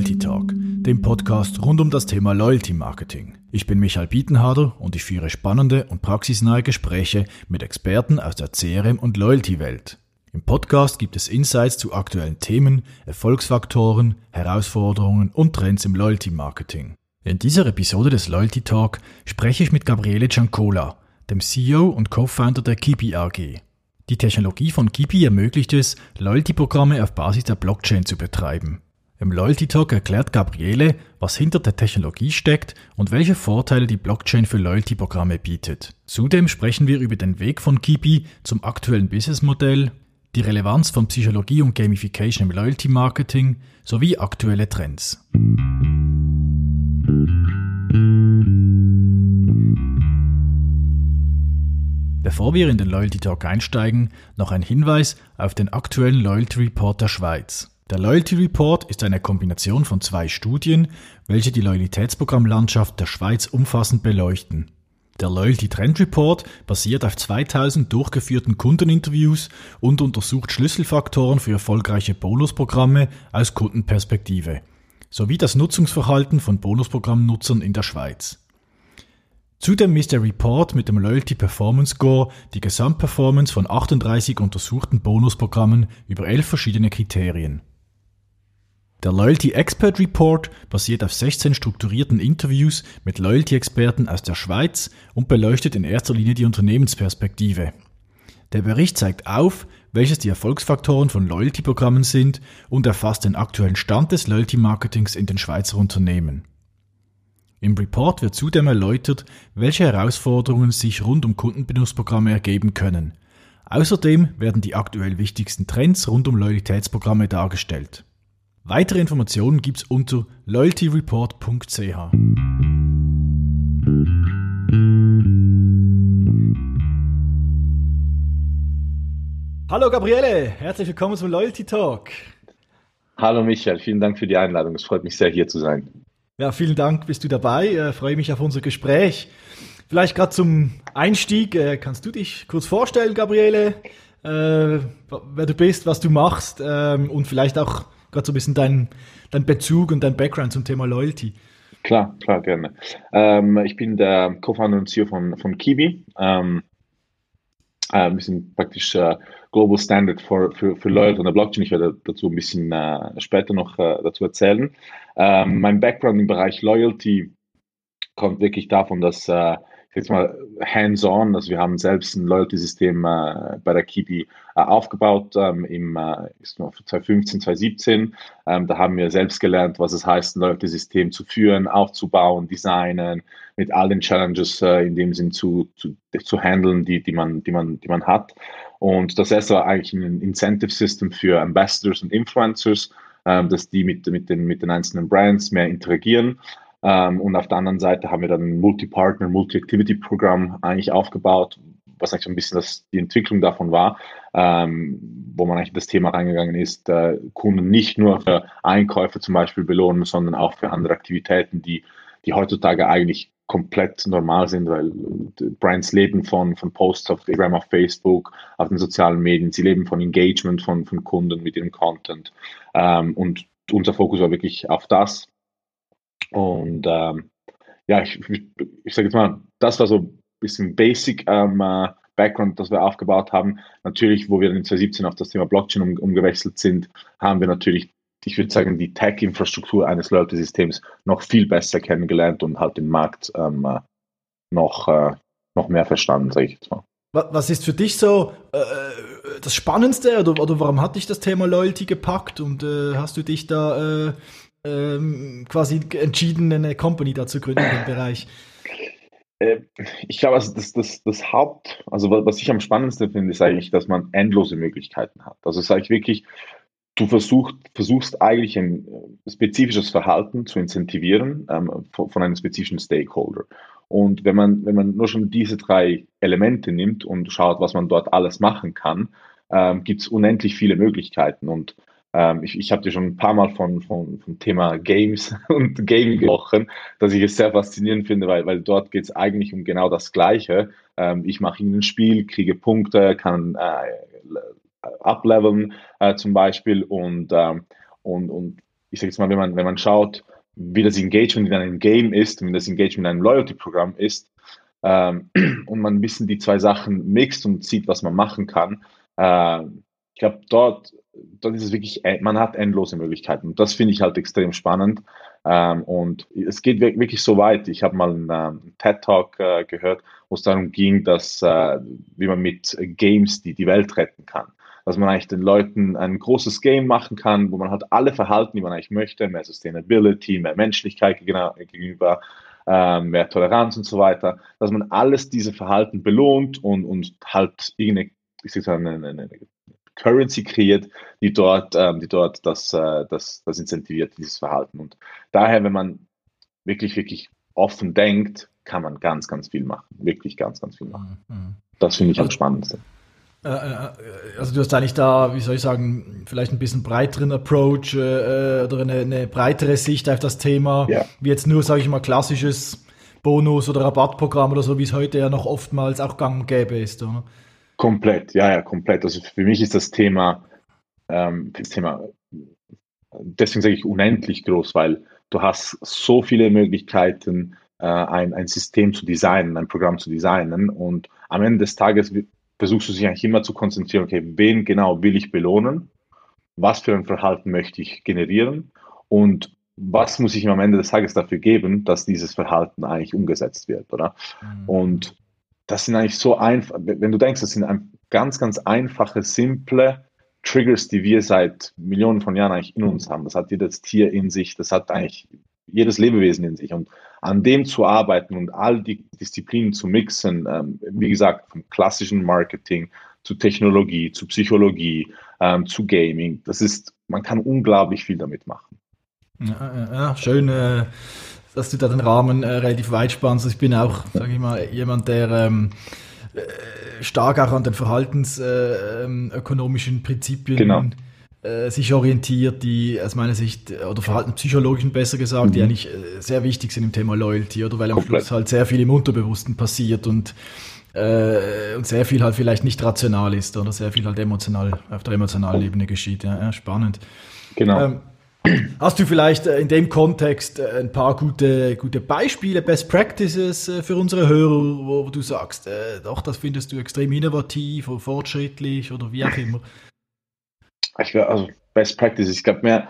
Loyalty Talk, dem Podcast rund um das Thema Loyalty Marketing. Ich bin Michael Bietenharder und ich führe spannende und praxisnahe Gespräche mit Experten aus der CRM- und Loyalty-Welt. Im Podcast gibt es Insights zu aktuellen Themen, Erfolgsfaktoren, Herausforderungen und Trends im Loyalty Marketing. In dieser Episode des Loyalty Talk spreche ich mit Gabriele Giancola, dem CEO und Co-Founder der Kipi AG. Die Technologie von Kipi ermöglicht es, Loyalty-Programme auf Basis der Blockchain zu betreiben. Im Loyalty Talk erklärt Gabriele, was hinter der Technologie steckt und welche Vorteile die Blockchain für Loyalty-Programme bietet. Zudem sprechen wir über den Weg von Kipi zum aktuellen Businessmodell, die Relevanz von Psychologie und Gamification im Loyalty-Marketing sowie aktuelle Trends. Bevor wir in den Loyalty Talk einsteigen, noch ein Hinweis auf den aktuellen Loyalty Report der Schweiz. Der Loyalty Report ist eine Kombination von zwei Studien, welche die Loyalitätsprogrammlandschaft der Schweiz umfassend beleuchten. Der Loyalty Trend Report basiert auf 2000 durchgeführten Kundeninterviews und untersucht Schlüsselfaktoren für erfolgreiche Bonusprogramme aus Kundenperspektive sowie das Nutzungsverhalten von Bonusprogrammnutzern in der Schweiz. Zudem misst der Report mit dem Loyalty Performance Score die Gesamtperformance von 38 untersuchten Bonusprogrammen über elf verschiedene Kriterien. Der Loyalty Expert Report basiert auf 16 strukturierten Interviews mit Loyalty-Experten aus der Schweiz und beleuchtet in erster Linie die Unternehmensperspektive. Der Bericht zeigt auf, welches die Erfolgsfaktoren von Loyalty-Programmen sind und erfasst den aktuellen Stand des Loyalty-Marketings in den Schweizer Unternehmen. Im Report wird zudem erläutert, welche Herausforderungen sich rund um Kundenbenutzprogramme ergeben können. Außerdem werden die aktuell wichtigsten Trends rund um Loyalitätsprogramme dargestellt. Weitere Informationen gibt's unter loyaltyreport.ch. Hallo Gabriele, herzlich willkommen zum Loyalty Talk. Hallo Michael, vielen Dank für die Einladung. Es freut mich sehr, hier zu sein. Ja, vielen Dank, bist du dabei. Äh, freue mich auf unser Gespräch. Vielleicht gerade zum Einstieg, äh, kannst du dich kurz vorstellen, Gabriele, äh, wer du bist, was du machst ähm, und vielleicht auch gerade so ein bisschen dein, dein Bezug und dein Background zum Thema Loyalty. Klar, klar, gerne. Ähm, ich bin der Co-Founder und CEO von, von Kiwi. Ähm, äh, wir sind praktisch äh, Global Standard for, für, für Loyalty on der Blockchain. Ich werde dazu ein bisschen äh, später noch äh, dazu erzählen. Ähm, mein Background im Bereich Loyalty kommt wirklich davon, dass äh, jetzt mal hands-on, also wir haben selbst ein Loyalty-System äh, bei der Kibi äh, aufgebaut ähm, im äh, 2015, 2017. Ähm, da haben wir selbst gelernt, was es heißt, ein Loyalty-System zu führen, aufzubauen, designen, mit all den Challenges äh, in dem Sinn zu, zu, zu handeln, die, die, man, die, man, die man hat. Und das erste war eigentlich ein Incentive-System für Ambassadors und Influencers, ähm, dass die mit, mit, den, mit den einzelnen Brands mehr interagieren. Ähm, und auf der anderen Seite haben wir dann ein Multi-Partner, Multi-Activity-Programm eigentlich aufgebaut, was eigentlich so ein bisschen das, die Entwicklung davon war, ähm, wo man eigentlich das Thema reingegangen ist, äh, Kunden nicht nur für Einkäufe zum Beispiel belohnen, sondern auch für andere Aktivitäten, die, die heutzutage eigentlich komplett normal sind, weil Brands leben von, von Posts auf Instagram, auf Facebook, auf den sozialen Medien, sie leben von Engagement von, von Kunden mit ihrem Content. Ähm, und unser Fokus war wirklich auf das. Und ähm, ja, ich, ich, ich sage jetzt mal, das war so ein bisschen Basic ähm, äh, Background, das wir aufgebaut haben. Natürlich, wo wir in 2017 auf das Thema Blockchain um, umgewechselt sind, haben wir natürlich, ich würde sagen, die Tech-Infrastruktur eines Loyalty-Systems noch viel besser kennengelernt und halt den Markt ähm, äh, noch, äh, noch mehr verstanden, sage ich jetzt mal. Was ist für dich so äh, das Spannendste oder, oder warum hat dich das Thema Loyalty gepackt und äh, hast du dich da äh, ähm, quasi entschieden, eine Company da zu gründen im Bereich? Äh, ich glaube, also das, das, das Haupt, also was ich am spannendsten finde, ist eigentlich, dass man endlose Möglichkeiten hat. Also sage ich wirklich, du versuchst, versuchst eigentlich ein äh, spezifisches Verhalten zu incentivieren ähm, von, von, einem spezifischen Stakeholder. Und wenn man, wenn man nur schon diese drei Elemente nimmt und schaut, was man dort alles machen kann, ähm, gibt es unendlich viele Möglichkeiten. Und ähm, ich ich habe dir schon ein paar Mal von, von, vom Thema Games und Gaming gesprochen, dass ich es sehr faszinierend finde, weil, weil dort geht es eigentlich um genau das Gleiche. Ähm, ich mache ein Spiel, kriege Punkte, kann äh, upleveln äh, zum Beispiel und, ähm, und, und ich sage jetzt mal, wenn man, wenn man schaut, wie das Engagement in einem Game ist und wie das Engagement in einem Loyalty-Programm ist, ähm, und man ein bisschen die zwei Sachen mixt und sieht, was man machen kann, äh, ich glaube, dort, dort ist es wirklich, äh, man hat endlose Möglichkeiten. Und das finde ich halt extrem spannend. Ähm, und es geht wirklich so weit. Ich habe mal einen, ähm, TED-Talk äh, gehört, wo es darum ging, dass, äh, wie man mit Games die, die Welt retten kann dass man eigentlich den Leuten ein großes Game machen kann, wo man halt alle Verhalten, die man eigentlich möchte, mehr Sustainability, mehr Menschlichkeit gegenüber, äh, mehr Toleranz und so weiter, dass man alles diese Verhalten belohnt und, und halt irgendeine, ich sag eine, eine, eine Currency kreiert, die dort, ähm, die dort das, äh, das, das incentiviert, dieses Verhalten. Und daher, wenn man wirklich, wirklich offen denkt, kann man ganz, ganz viel machen. Wirklich ganz, ganz viel machen. Mhm. Das finde ich am spannendsten. Äh, äh, also du hast eigentlich da, wie soll ich sagen, vielleicht ein bisschen breiteren Approach äh, oder eine, eine, breitere Sicht auf das Thema, ja. wie jetzt nur, sage ich mal, klassisches Bonus- oder Rabattprogramm oder so, wie es heute ja noch oftmals auch gang und gäbe ist. Oder? Komplett, ja, ja, komplett. Also für mich ist das Thema, ähm, das Thema, deswegen sage ich unendlich groß, weil du hast so viele Möglichkeiten, äh, ein, ein System zu designen, ein Programm zu designen und am Ende des Tages versuchst du dich eigentlich immer zu konzentrieren, okay, wen genau will ich belohnen? Was für ein Verhalten möchte ich generieren? Und was muss ich ihm am Ende des Tages dafür geben, dass dieses Verhalten eigentlich umgesetzt wird, oder? Mhm. Und das sind eigentlich so einfach, wenn du denkst, das sind ganz, ganz einfache, simple Triggers, die wir seit Millionen von Jahren eigentlich in uns haben. Das hat jedes Tier in sich, das hat eigentlich jedes Lebewesen in sich. Und an dem zu arbeiten und all die Disziplinen zu mixen, ähm, wie gesagt, vom klassischen Marketing zu Technologie, zu Psychologie, ähm, zu Gaming, das ist, man kann unglaublich viel damit machen. Ja, ja schön, äh, dass du da den Rahmen äh, relativ weit spannst. Ich bin auch, sage ich mal, jemand, der ähm, äh, stark auch an den verhaltensökonomischen äh, ähm, Prinzipien genau äh, sich orientiert, die aus meiner Sicht, oder verhaltenspsychologischen besser gesagt, mhm. die eigentlich sehr wichtig sind im Thema Loyalty, oder weil am Komplett. Schluss halt sehr viel im Unterbewussten passiert und, und sehr viel halt vielleicht nicht rational ist oder sehr viel halt emotional, auf der emotionalen Ebene geschieht. Ja, ja spannend. Genau. Ähm, Hast du vielleicht äh, in dem Kontext äh, ein paar gute, gute Beispiele, Best Practices für unsere Hörer, wo du sagst, äh, doch, das findest du extrem innovativ oder fortschrittlich oder wie auch immer? ich also Best Practices, ich glaube mehr,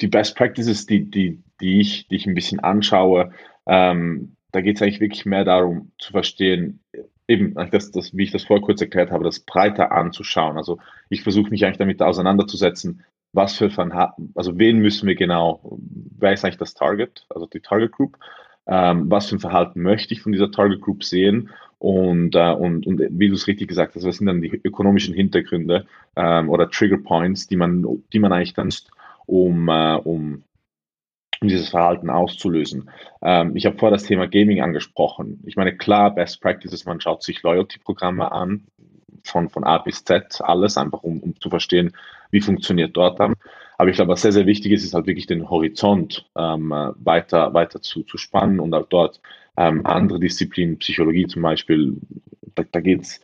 die Best Practices, die, die, die, ich, die ich ein bisschen anschaue, ähm, da geht es eigentlich wirklich mehr darum zu verstehen, eben, das, das, wie ich das vorher kurz erklärt habe, das breiter anzuschauen. Also ich versuche mich eigentlich damit auseinanderzusetzen, was für Verhalten, also wen müssen wir genau, wer ist eigentlich das Target, also die Target Group, ähm, was für ein Verhalten möchte ich von dieser Target Group sehen und, äh, und, und wie du es richtig gesagt hast, was sind dann die ökonomischen Hintergründe ähm, oder Trigger Points, die man, die man eigentlich dann um, äh, um, um dieses Verhalten auszulösen. Ähm, ich habe vorher das Thema Gaming angesprochen. Ich meine, klar, Best Practices, man schaut sich Loyalty-Programme an, von, von A bis Z, alles, einfach um, um zu verstehen, wie funktioniert dort dann. Aber ich glaube, was sehr, sehr wichtig ist, ist halt wirklich den Horizont ähm, weiter, weiter zu, zu spannen und auch dort ähm, andere Disziplinen, Psychologie zum Beispiel, da, da geht es,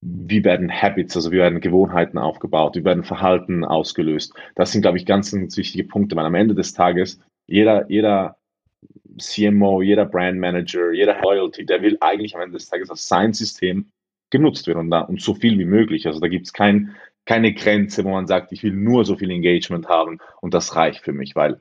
wie werden Habits, also wie werden Gewohnheiten aufgebaut, wie werden Verhalten ausgelöst. Das sind, glaube ich, ganz, ganz wichtige Punkte, weil am Ende des Tages jeder, jeder CMO, jeder Brand Manager, jeder Loyalty, der will eigentlich am Ende des Tages als sein System genutzt werden und, da, und so viel wie möglich. Also da gibt es kein, keine Grenze, wo man sagt, ich will nur so viel Engagement haben und das reicht für mich, weil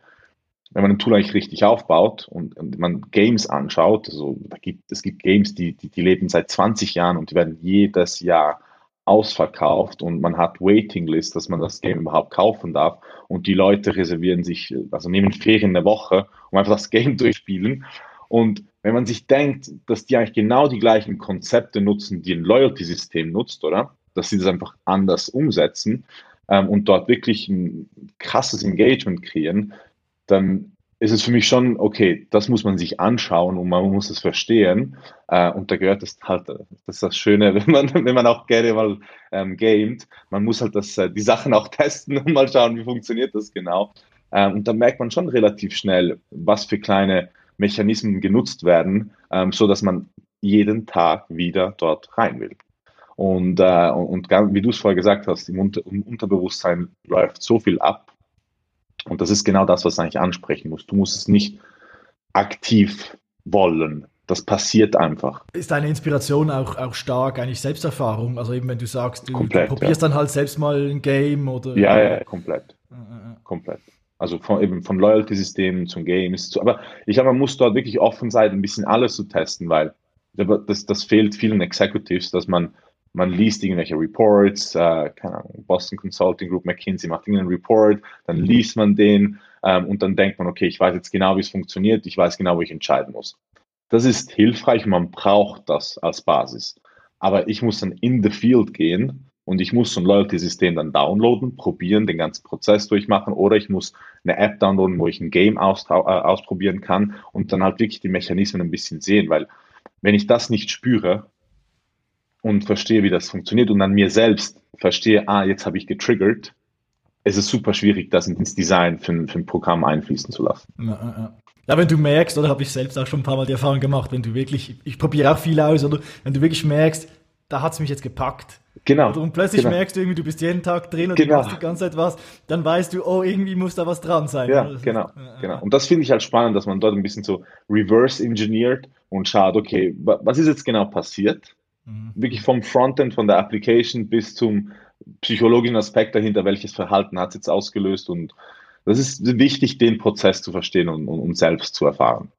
wenn man ein Tool eigentlich richtig aufbaut und, und man Games anschaut, also gibt, es gibt Games, die, die, die leben seit 20 Jahren und die werden jedes Jahr ausverkauft und man hat Waiting List, dass man das Game überhaupt kaufen darf und die Leute reservieren sich, also nehmen Ferien eine Woche, um einfach das Game durchspielen und wenn man sich denkt, dass die eigentlich genau die gleichen Konzepte nutzen, die ein Loyalty-System nutzt, oder? Dass sie das einfach anders umsetzen ähm, und dort wirklich ein krasses Engagement kreieren, dann ist es für mich schon, okay, das muss man sich anschauen und man muss es verstehen. Äh, und da gehört das halt, das ist das Schöne, wenn man, wenn man auch gerne mal ähm, gamet, man muss halt das, äh, die Sachen auch testen und mal schauen, wie funktioniert das genau. Ähm, und dann merkt man schon relativ schnell, was für kleine Mechanismen genutzt werden, ähm, so man jeden Tag wieder dort rein will. Und, äh, und, und wie du es vorher gesagt hast, im, Unter im Unterbewusstsein läuft so viel ab. Und das ist genau das, was du eigentlich ansprechen musst. Du musst es nicht aktiv wollen. Das passiert einfach. Ist deine Inspiration auch, auch stark eigentlich Selbsterfahrung? Also eben wenn du sagst, du, komplett, du probierst ja. dann halt selbst mal ein Game oder. Ja, ja, komplett. Ja, komplett. Also von, eben von Loyalty-Systemen zum Games. Zu, aber ich glaube, man muss dort wirklich offen sein, ein bisschen alles zu testen, weil das, das fehlt vielen Executives, dass man, man liest irgendwelche Reports, äh, keine Ahnung, Boston Consulting Group, McKinsey macht irgendeinen Report, dann liest man den ähm, und dann denkt man, okay, ich weiß jetzt genau, wie es funktioniert, ich weiß genau, wo ich entscheiden muss. Das ist hilfreich, man braucht das als Basis. Aber ich muss dann in the field gehen und ich muss so ein Loyalty-System dann downloaden, probieren, den ganzen Prozess durchmachen oder ich muss eine App downloaden, wo ich ein Game aus, äh, ausprobieren kann und dann halt wirklich die Mechanismen ein bisschen sehen, weil wenn ich das nicht spüre und verstehe, wie das funktioniert und dann mir selbst verstehe, ah, jetzt habe ich getriggert, es ist super schwierig, das ins Design für, für ein Programm einfließen zu lassen. Ja, ja. ja wenn du merkst, oder habe ich selbst auch schon ein paar Mal die Erfahrung gemacht, wenn du wirklich, ich probiere auch viel aus, oder wenn du wirklich merkst, da hat es mich jetzt gepackt. Genau. Und plötzlich genau. merkst du irgendwie, du bist jeden Tag drin und genau. du machst die ganze Zeit was, dann weißt du, oh, irgendwie muss da was dran sein. Ja, genau, ist, genau. Und das finde ich halt spannend, dass man dort ein bisschen so reverse engineert und schaut, okay, was ist jetzt genau passiert? Mhm. Wirklich vom Frontend, von der Application bis zum psychologischen Aspekt dahinter, welches Verhalten hat es jetzt ausgelöst und das ist wichtig, den Prozess zu verstehen und, und, und selbst zu erfahren.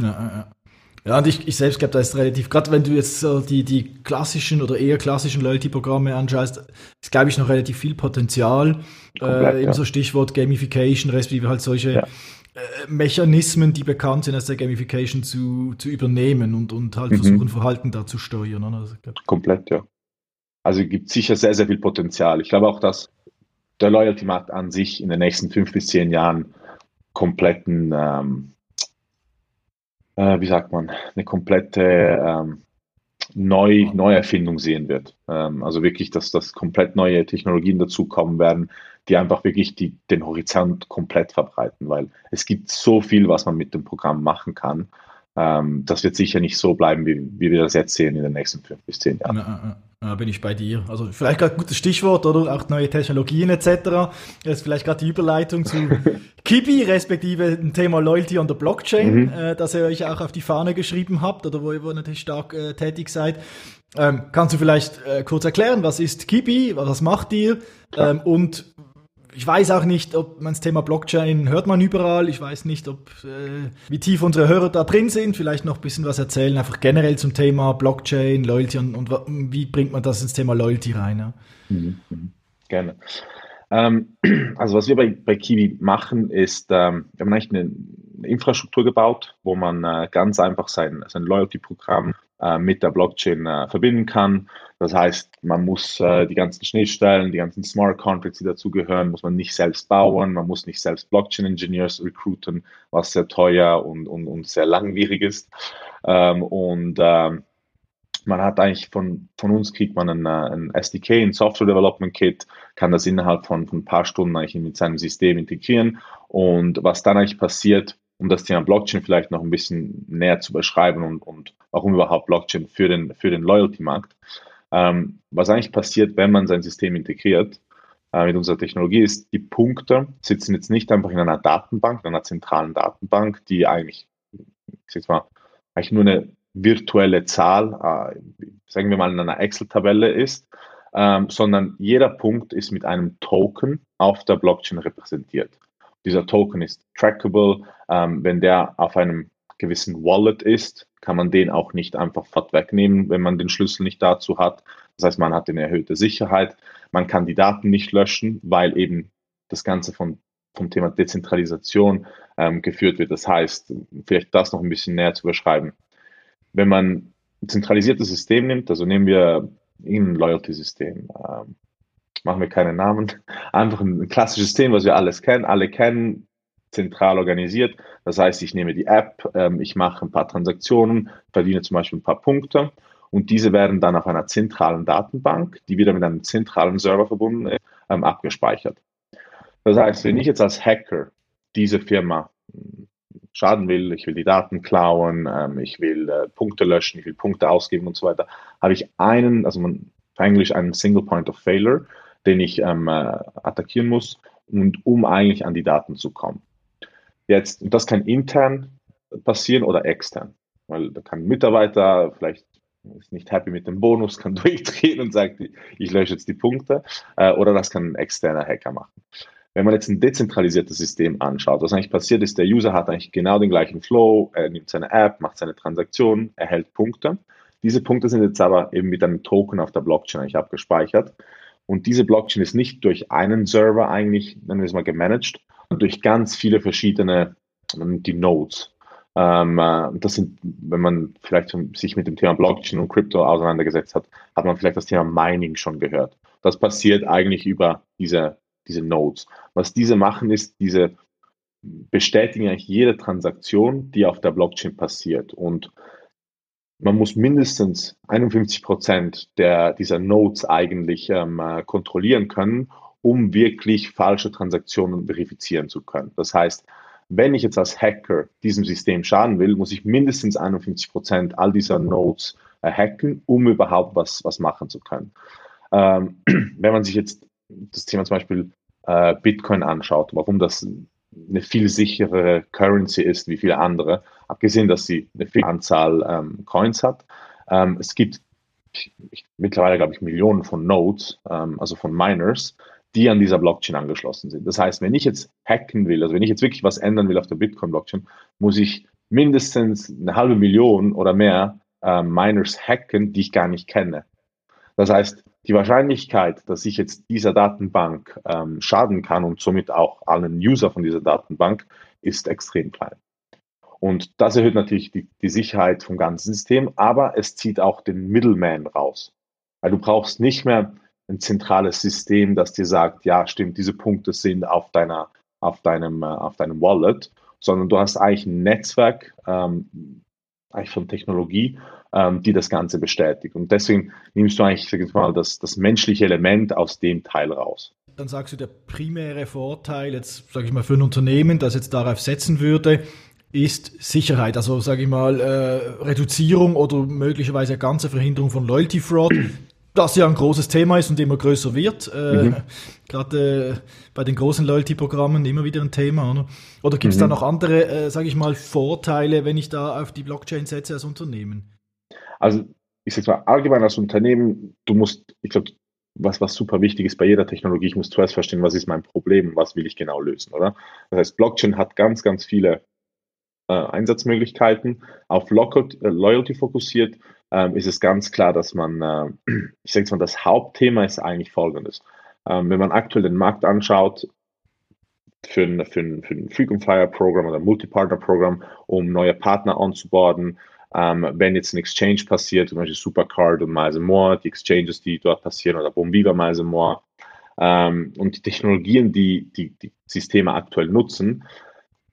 Ja, ja. Ja, und ich, ich selbst glaube, da ist relativ, gerade wenn du jetzt so die, die klassischen oder eher klassischen Loyalty-Programme anschaust, ist, glaube ich, noch relativ viel Potenzial. Komplett, äh, ebenso ja. Stichwort Gamification, respektive halt solche ja. Äh, Mechanismen, die bekannt sind aus der Gamification zu, zu übernehmen und, und halt mhm. versuchen, Verhalten da zu steuern. Also, Komplett, ja. Also gibt sicher sehr, sehr viel Potenzial. Ich glaube auch, dass der Loyalty-Markt an sich in den nächsten fünf bis zehn Jahren kompletten ähm, äh, wie sagt man, eine komplette ähm, Neu Neuerfindung sehen wird. Ähm, also wirklich, dass, dass komplett neue Technologien dazukommen werden, die einfach wirklich die, den Horizont komplett verbreiten, weil es gibt so viel, was man mit dem Programm machen kann. Ähm, das wird sicher nicht so bleiben, wie, wie wir das jetzt sehen in den nächsten fünf bis zehn Jahren. Ja, ja. Ja, bin ich bei dir. Also vielleicht gerade ein gutes Stichwort, oder? Auch neue Technologien etc. Das ist vielleicht gerade die Überleitung zu Kibi, respektive dem Thema Loyalty on the Blockchain, mhm. äh, das ihr euch auch auf die Fahne geschrieben habt oder wo ihr natürlich stark äh, tätig seid. Ähm, kannst du vielleicht äh, kurz erklären, was ist Kibi, was macht ihr ähm, und ich weiß auch nicht, ob man das Thema Blockchain hört man überall. Ich weiß nicht, ob äh, wie tief unsere Hörer da drin sind. Vielleicht noch ein bisschen was erzählen, einfach generell zum Thema Blockchain, Loyalty und, und wie bringt man das ins Thema Loyalty rein? Ja? Mhm, mhm. Gerne. Ähm, also was wir bei, bei Kiwi machen, ist, ähm, wir haben eigentlich eine, eine Infrastruktur gebaut, wo man äh, ganz einfach sein, sein Loyalty-Programm äh, mit der Blockchain äh, verbinden kann das heißt, man muss äh, die ganzen Schnittstellen, die ganzen Smart Contracts, die dazugehören, muss man nicht selbst bauen, man muss nicht selbst Blockchain Engineers recruiten, was sehr teuer und, und, und sehr langwierig ist. Ähm, und ähm, man hat eigentlich von, von uns kriegt man ein, ein SDK, ein Software Development Kit, kann das innerhalb von, von ein paar Stunden eigentlich mit seinem System integrieren. Und was dann eigentlich passiert, um das Thema Blockchain vielleicht noch ein bisschen näher zu beschreiben und, und warum überhaupt Blockchain für den, für den Loyalty-Markt. Ähm, was eigentlich passiert, wenn man sein System integriert äh, mit unserer Technologie, ist, die Punkte sitzen jetzt nicht einfach in einer Datenbank, in einer zentralen Datenbank, die eigentlich, ich sag mal, eigentlich nur eine virtuelle Zahl, äh, sagen wir mal in einer Excel-Tabelle ist, ähm, sondern jeder Punkt ist mit einem Token auf der Blockchain repräsentiert. Dieser Token ist trackable. Ähm, wenn der auf einem gewissen Wallet ist, kann man den auch nicht einfach fort wegnehmen, wenn man den Schlüssel nicht dazu hat. Das heißt, man hat eine erhöhte Sicherheit. Man kann die Daten nicht löschen, weil eben das Ganze von, vom Thema Dezentralisation ähm, geführt wird. Das heißt, vielleicht das noch ein bisschen näher zu beschreiben. Wenn man ein zentralisiertes System nimmt, also nehmen wir ein Loyalty-System, ähm, machen wir keine Namen, einfach ein klassisches System, was wir alles kennen, alle kennen, zentral organisiert. Das heißt, ich nehme die App, ähm, ich mache ein paar Transaktionen, verdiene zum Beispiel ein paar Punkte und diese werden dann auf einer zentralen Datenbank, die wieder mit einem zentralen Server verbunden ist, ähm, abgespeichert. Das heißt, wenn ich jetzt als Hacker diese Firma hm, schaden will, ich will die Daten klauen, ähm, ich will äh, Punkte löschen, ich will Punkte ausgeben und so weiter, habe ich einen, also man, Englisch einen Single Point of Failure, den ich ähm, äh, attackieren muss, und um eigentlich an die Daten zu kommen. Jetzt, das kann intern passieren oder extern, weil da kann ein Mitarbeiter vielleicht ist nicht happy mit dem Bonus, kann durchdrehen und sagt, ich lösche jetzt die Punkte, äh, oder das kann ein externer Hacker machen. Wenn man jetzt ein dezentralisiertes System anschaut, was eigentlich passiert ist, der User hat eigentlich genau den gleichen Flow, er nimmt seine App, macht seine Transaktion, erhält Punkte. Diese Punkte sind jetzt aber eben mit einem Token auf der Blockchain eigentlich abgespeichert. Und diese Blockchain ist nicht durch einen Server eigentlich, nennen wir es mal, gemanagt, sondern durch ganz viele verschiedene, die Nodes. Ähm, äh, das sind, wenn man vielleicht sich mit dem Thema Blockchain und Crypto auseinandergesetzt hat, hat man vielleicht das Thema Mining schon gehört. Das passiert eigentlich über diese diese Nodes. Was diese machen, ist, diese bestätigen eigentlich jede Transaktion, die auf der Blockchain passiert. Und man muss mindestens 51 Prozent der, dieser Nodes eigentlich ähm, äh, kontrollieren können, um wirklich falsche Transaktionen verifizieren zu können. Das heißt, wenn ich jetzt als Hacker diesem System schaden will, muss ich mindestens 51 Prozent all dieser Nodes äh, hacken, um überhaupt was, was machen zu können. Ähm, wenn man sich jetzt das Thema zum Beispiel äh, Bitcoin anschaut, warum das eine viel sicherere Currency ist wie viele andere, abgesehen, dass sie eine viel Anzahl ähm, Coins hat. Ähm, es gibt ich, mittlerweile, glaube ich, Millionen von Nodes, ähm, also von Miners, die an dieser Blockchain angeschlossen sind. Das heißt, wenn ich jetzt hacken will, also wenn ich jetzt wirklich was ändern will auf der Bitcoin-Blockchain, muss ich mindestens eine halbe Million oder mehr äh, Miners hacken, die ich gar nicht kenne. Das heißt, die Wahrscheinlichkeit, dass ich jetzt dieser Datenbank ähm, schaden kann und somit auch allen User von dieser Datenbank, ist extrem klein. Und das erhöht natürlich die, die Sicherheit vom ganzen System, aber es zieht auch den Middleman raus. Weil du brauchst nicht mehr ein zentrales System, das dir sagt, ja, stimmt, diese Punkte sind auf deiner, auf deinem, äh, auf deinem Wallet, sondern du hast eigentlich ein Netzwerk, ähm, eigentlich von Technologie, ähm, die das Ganze bestätigt. Und deswegen nimmst du eigentlich, sag ich mal, das, das menschliche Element aus dem Teil raus. Dann sagst du, der primäre Vorteil, jetzt sage ich mal, für ein Unternehmen, das jetzt darauf setzen würde, ist Sicherheit, also sage ich mal, äh, Reduzierung oder möglicherweise ganze Verhinderung von Loyalty Fraud das ja ein großes Thema ist und immer größer wird. Äh, mhm. Gerade äh, bei den großen Loyalty-Programmen immer wieder ein Thema. Oder, oder gibt es mhm. da noch andere, äh, sage ich mal, Vorteile, wenn ich da auf die Blockchain setze als Unternehmen? Also ich sage mal, allgemein als Unternehmen, du musst, ich glaube, was, was super wichtig ist bei jeder Technologie, ich muss zuerst verstehen, was ist mein Problem, was will ich genau lösen, oder? Das heißt, Blockchain hat ganz, ganz viele äh, Einsatzmöglichkeiten, auf Loyalty fokussiert ähm, ist es ganz klar, dass man, äh, ich sage mal, das Hauptthema ist eigentlich folgendes. Ähm, wenn man aktuell den Markt anschaut, für ein, für ein, für ein Frequent Flyer Programm oder Multi-Partner-Programm, um neue Partner onzuboarden, ähm, wenn jetzt ein Exchange passiert, zum Beispiel Supercard und Miles More, die Exchanges, die dort passieren, oder Bombiva Miles More, ähm, und die Technologien, die, die die Systeme aktuell nutzen,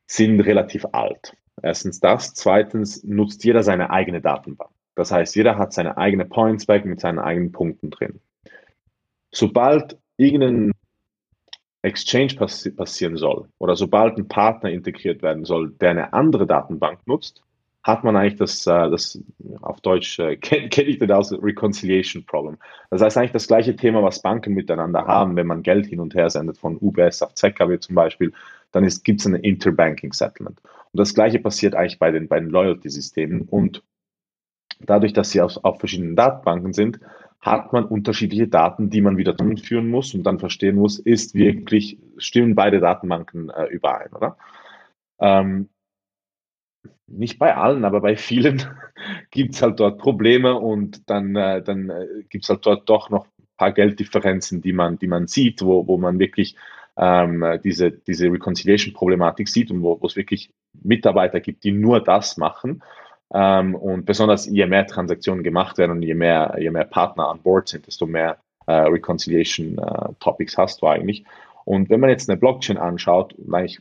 sind relativ alt. Erstens das. Zweitens nutzt jeder seine eigene Datenbank. Das heißt, jeder hat seine eigene Points Bank mit seinen eigenen Punkten drin. Sobald irgendein Exchange passi passieren soll oder sobald ein Partner integriert werden soll, der eine andere Datenbank nutzt, hat man eigentlich das, äh, das auf Deutsch äh, kenne kenn ich das als Reconciliation Problem. Das heißt eigentlich das gleiche Thema, was Banken miteinander haben, wenn man Geld hin und her sendet von UBS auf ZKW zum Beispiel, dann gibt es ein Interbanking Settlement. Und das gleiche passiert eigentlich bei den, bei den Loyalty-Systemen. Und dadurch, dass sie auf, auf verschiedenen Datenbanken sind, hat man unterschiedliche Daten, die man wieder zusammenführen muss und dann verstehen muss, ist wirklich, stimmen beide Datenbanken äh, überein, oder? Ähm, nicht bei allen, aber bei vielen gibt es halt dort Probleme und dann, äh, dann äh, gibt es halt dort doch noch ein paar Gelddifferenzen, die man, die man sieht, wo, wo man wirklich ähm, diese, diese Reconciliation-Problematik sieht und wo, es wirklich Mitarbeiter gibt, die nur das machen ähm, und besonders je mehr Transaktionen gemacht werden und je mehr, je mehr Partner an Bord sind, desto mehr äh, Reconciliation äh, hast du eigentlich. Und wenn man jetzt eine Blockchain anschaut, eigentlich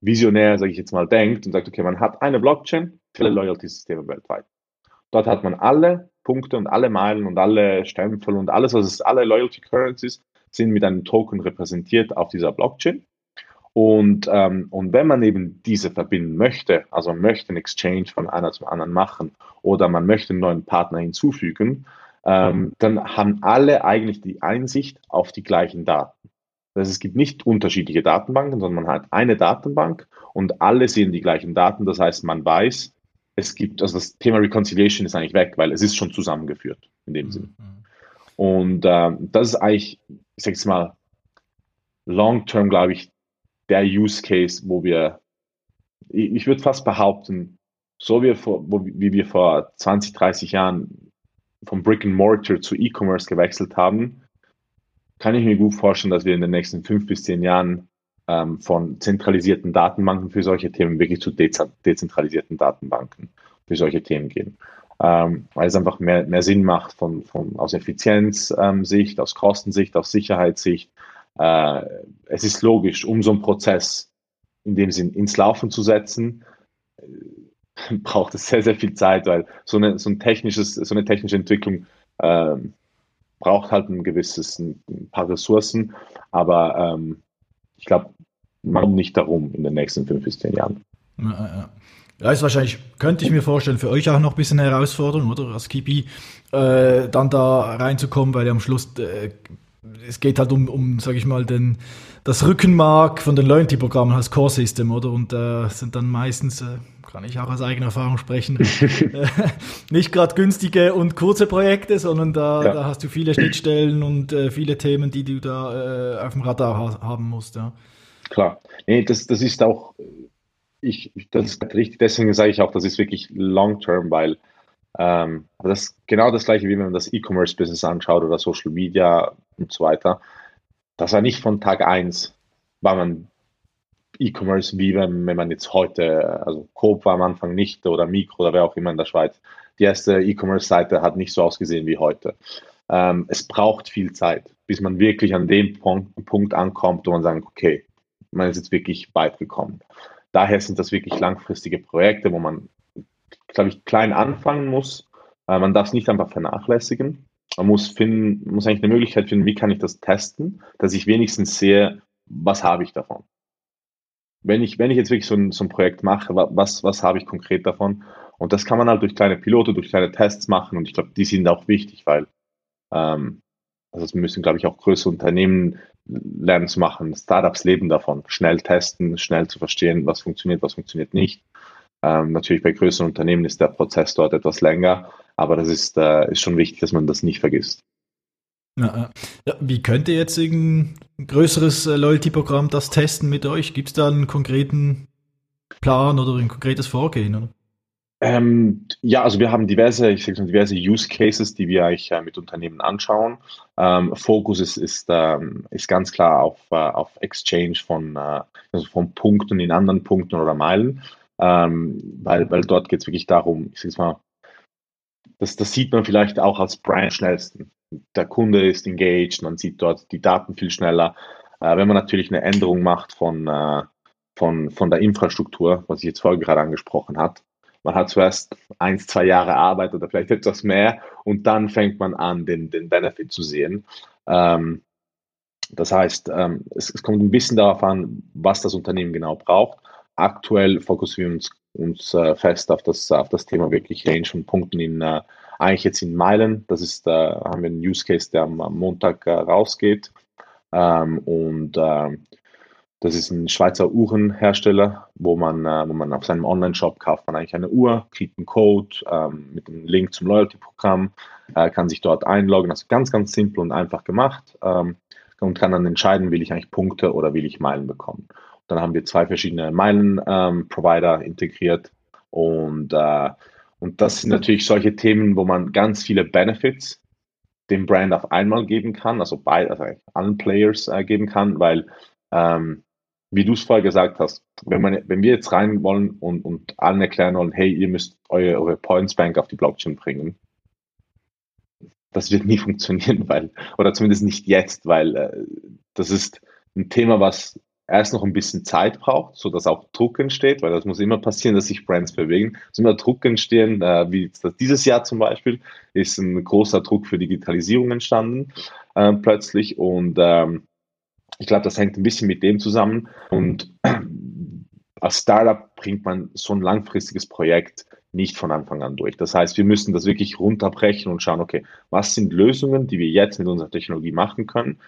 visionär, sage ich jetzt mal, denkt und sagt, okay, man hat eine Blockchain für alle Loyalty-Systeme weltweit. Dort hat man alle Punkte und alle Meilen und alle Stempel und alles, was es, alle Loyalty Currencies sind mit einem Token repräsentiert auf dieser Blockchain. Und, ähm, und wenn man eben diese verbinden möchte, also man möchte einen Exchange von einer zum anderen machen oder man möchte einen neuen Partner hinzufügen, ähm, dann haben alle eigentlich die Einsicht auf die gleichen Daten. Das heißt, es gibt nicht unterschiedliche Datenbanken, sondern man hat eine Datenbank und alle sehen die gleichen Daten. Das heißt, man weiß, es gibt, also das Thema Reconciliation ist eigentlich weg, weil es ist schon zusammengeführt in dem mhm. Sinne. Und äh, das ist eigentlich, ich sage jetzt mal, long-term, glaube ich, der Use Case, wo wir, ich, ich würde fast behaupten, so wie, vor, wo, wie wir vor 20, 30 Jahren vom Brick and Mortar zu E-Commerce gewechselt haben, kann ich mir gut vorstellen, dass wir in den nächsten fünf bis zehn Jahren ähm, von zentralisierten Datenbanken für solche Themen wirklich zu dezentralisierten Datenbanken für solche Themen gehen. Ähm, weil es einfach mehr, mehr Sinn macht von, von, aus Effizienzsicht, ähm, aus Kostensicht, aus Sicherheitssicht. Äh, es ist logisch, um so einen Prozess in dem Sinn ins Laufen zu setzen, äh, braucht es sehr, sehr viel Zeit, weil so eine, so ein technisches, so eine technische Entwicklung äh, braucht halt ein gewisses, ein, paar Ressourcen, aber ähm, ich glaube, man nicht darum in den nächsten fünf bis zehn Jahren. Ja, ja. Ja, ist wahrscheinlich, könnte ich mir vorstellen, für euch auch noch ein bisschen Herausforderung, oder? Als Kipi äh, dann da reinzukommen, weil am Schluss äh, es geht halt um, um sage ich mal, den, das Rückenmark von den Loyalty-Programmen als Core-System, oder? Und äh, sind dann meistens, äh, kann ich auch aus eigener Erfahrung sprechen, äh, nicht gerade günstige und kurze Projekte, sondern da, ja. da hast du viele Schnittstellen und äh, viele Themen, die du da äh, auf dem Radar ha haben musst, ja. Klar. Nee, das, das ist auch, ich, das ist richtig, deswegen sage ich auch, das ist wirklich long-term, weil ähm, das ist genau das gleiche, wie wenn man das E-Commerce-Business anschaut oder Social Media und so weiter. Das war nicht von Tag 1, war man E-Commerce, wie wenn, wenn man jetzt heute, also Coop war am Anfang nicht oder Mikro oder wer auch immer in der Schweiz. Die erste E-Commerce-Seite hat nicht so ausgesehen wie heute. Ähm, es braucht viel Zeit, bis man wirklich an dem Punkt, Punkt ankommt, wo man sagt, okay, man ist jetzt wirklich weit gekommen. Daher sind das wirklich langfristige Projekte, wo man, glaube ich, klein anfangen muss. Äh, man darf es nicht einfach vernachlässigen. Man muss finden, muss eigentlich eine Möglichkeit finden, wie kann ich das testen, dass ich wenigstens sehe, was habe ich davon. Wenn ich, wenn ich jetzt wirklich so ein, so ein Projekt mache, was, was habe ich konkret davon? Und das kann man halt durch kleine Pilote, durch kleine Tests machen. Und ich glaube, die sind auch wichtig, weil ähm, also müssen, glaube ich, auch größere Unternehmen lernen zu machen. Startups leben davon, schnell testen, schnell zu verstehen, was funktioniert, was funktioniert nicht. Ähm, natürlich bei größeren Unternehmen ist der Prozess dort etwas länger, aber das ist, äh, ist schon wichtig, dass man das nicht vergisst. Ja, wie könnte jetzt ein größeres äh, Loyalty-Programm das testen mit euch? Gibt es da einen konkreten Plan oder ein konkretes Vorgehen? Oder? Ähm, ja, also wir haben diverse, ich sage diverse Use Cases, die wir eigentlich äh, mit Unternehmen anschauen. Ähm, Fokus ist, ist, ähm, ist ganz klar auf, äh, auf Exchange von, äh, also von Punkten in anderen Punkten oder Meilen, ähm, weil, weil dort geht es wirklich darum, ich sage mal, das, das sieht man vielleicht auch als Brand schnellsten. Der Kunde ist engaged, man sieht dort die Daten viel schneller. Äh, wenn man natürlich eine Änderung macht von, äh, von, von der Infrastruktur, was ich jetzt vorher gerade angesprochen habe, man hat zuerst ein, zwei Jahre Arbeit oder vielleicht etwas mehr und dann fängt man an, den, den Benefit zu sehen. Ähm, das heißt, ähm, es, es, kommt ein bisschen darauf an, was das Unternehmen genau braucht. Aktuell fokussieren wir uns, uns äh, fest auf das, auf das Thema wirklich Range von Punkten in, äh, eigentlich jetzt in Meilen. Das ist, äh, haben wir einen Use Case, der am, Montag äh, rausgeht. Ähm, und ähm, das ist ein Schweizer Uhrenhersteller, wo man, äh, wo man auf seinem Online-Shop kauft man eigentlich eine Uhr, kriegt einen Code ähm, mit einem Link zum Loyalty-Programm, kann sich dort einloggen. Ist ganz, ganz simpel und einfach gemacht und kann dann entscheiden, will ich eigentlich Punkte oder will ich Meilen bekommen. Dann haben wir zwei verschiedene Meilen-Provider integriert und, äh, und das sind natürlich solche Themen, wo man ganz viele Benefits dem Brand auf einmal geben kann, also bei also allen Players äh, geben kann, weil ähm, wie du es vorher gesagt hast, wenn, man, wenn wir jetzt rein wollen und, und allen erklären wollen, hey, ihr müsst eure, eure Points Bank auf die Blockchain bringen, das wird nie funktionieren, weil, oder zumindest nicht jetzt, weil äh, das ist ein Thema, was erst noch ein bisschen Zeit braucht, so dass auch Druck entsteht, weil das muss immer passieren, dass sich Brands bewegen. Es muss immer Druck entstehen, äh, wie dieses Jahr zum Beispiel ist ein großer Druck für Digitalisierung entstanden äh, plötzlich und ähm, ich glaube, das hängt ein bisschen mit dem zusammen. Und als Startup bringt man so ein langfristiges Projekt nicht von Anfang an durch. Das heißt, wir müssen das wirklich runterbrechen und schauen, okay, was sind Lösungen, die wir jetzt mit unserer Technologie machen können,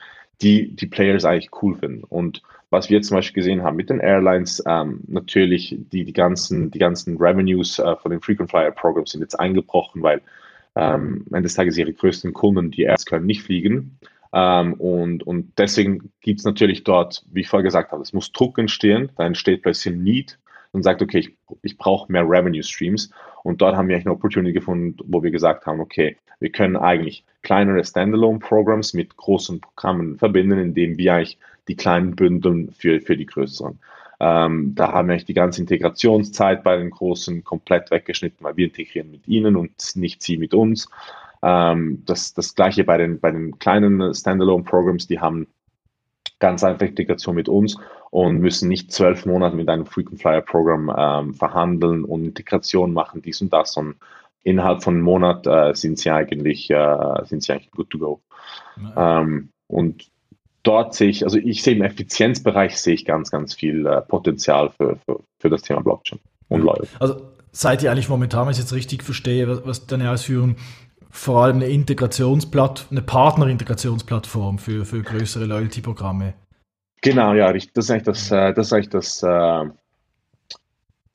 die die Players eigentlich cool finden. Und was wir zum Beispiel gesehen haben mit den Airlines, ähm, natürlich die, die, ganzen, die ganzen Revenues äh, von den Frequent Flyer Programs sind jetzt eingebrochen, weil ähm, am Ende des Tages ihre größten Kunden, die Airs können nicht fliegen. Ähm, und, und deswegen gibt es natürlich dort, wie ich vorher gesagt habe, es muss Druck entstehen, da entsteht plötzlich ein Need und sagt, okay, ich, ich brauche mehr Revenue Streams. Und dort haben wir eigentlich eine Opportunity gefunden, wo wir gesagt haben, okay, wir können eigentlich kleinere Standalone-Programs mit großen Programmen verbinden, indem wir eigentlich die kleinen bündeln für, für die größeren. Ähm, da haben wir eigentlich die ganze Integrationszeit bei den Großen komplett weggeschnitten, weil wir integrieren mit ihnen und nicht sie mit uns. Ähm, das, das gleiche bei den, bei den kleinen Standalone-Programs, die haben ganz einfach Integration mit uns und müssen nicht zwölf Monate mit einem Frequent Flyer Programm ähm, verhandeln und Integration machen, dies und das, sondern innerhalb von einem Monat äh, sind sie eigentlich, äh, sind sie eigentlich good to go. Ähm, und dort sehe ich, also ich sehe im Effizienzbereich sehe ich ganz, ganz viel äh, Potenzial für, für, für das Thema Blockchain und Leute. Also seid ihr eigentlich momentan, wenn ich jetzt richtig verstehe, was, was deine Ausführungen vor allem eine Integrationsplattform, eine Partner-Integrationsplattform für, für größere Loyalty-Programme. Genau, ja, das ist eigentlich das, äh, das, ist eigentlich das, äh,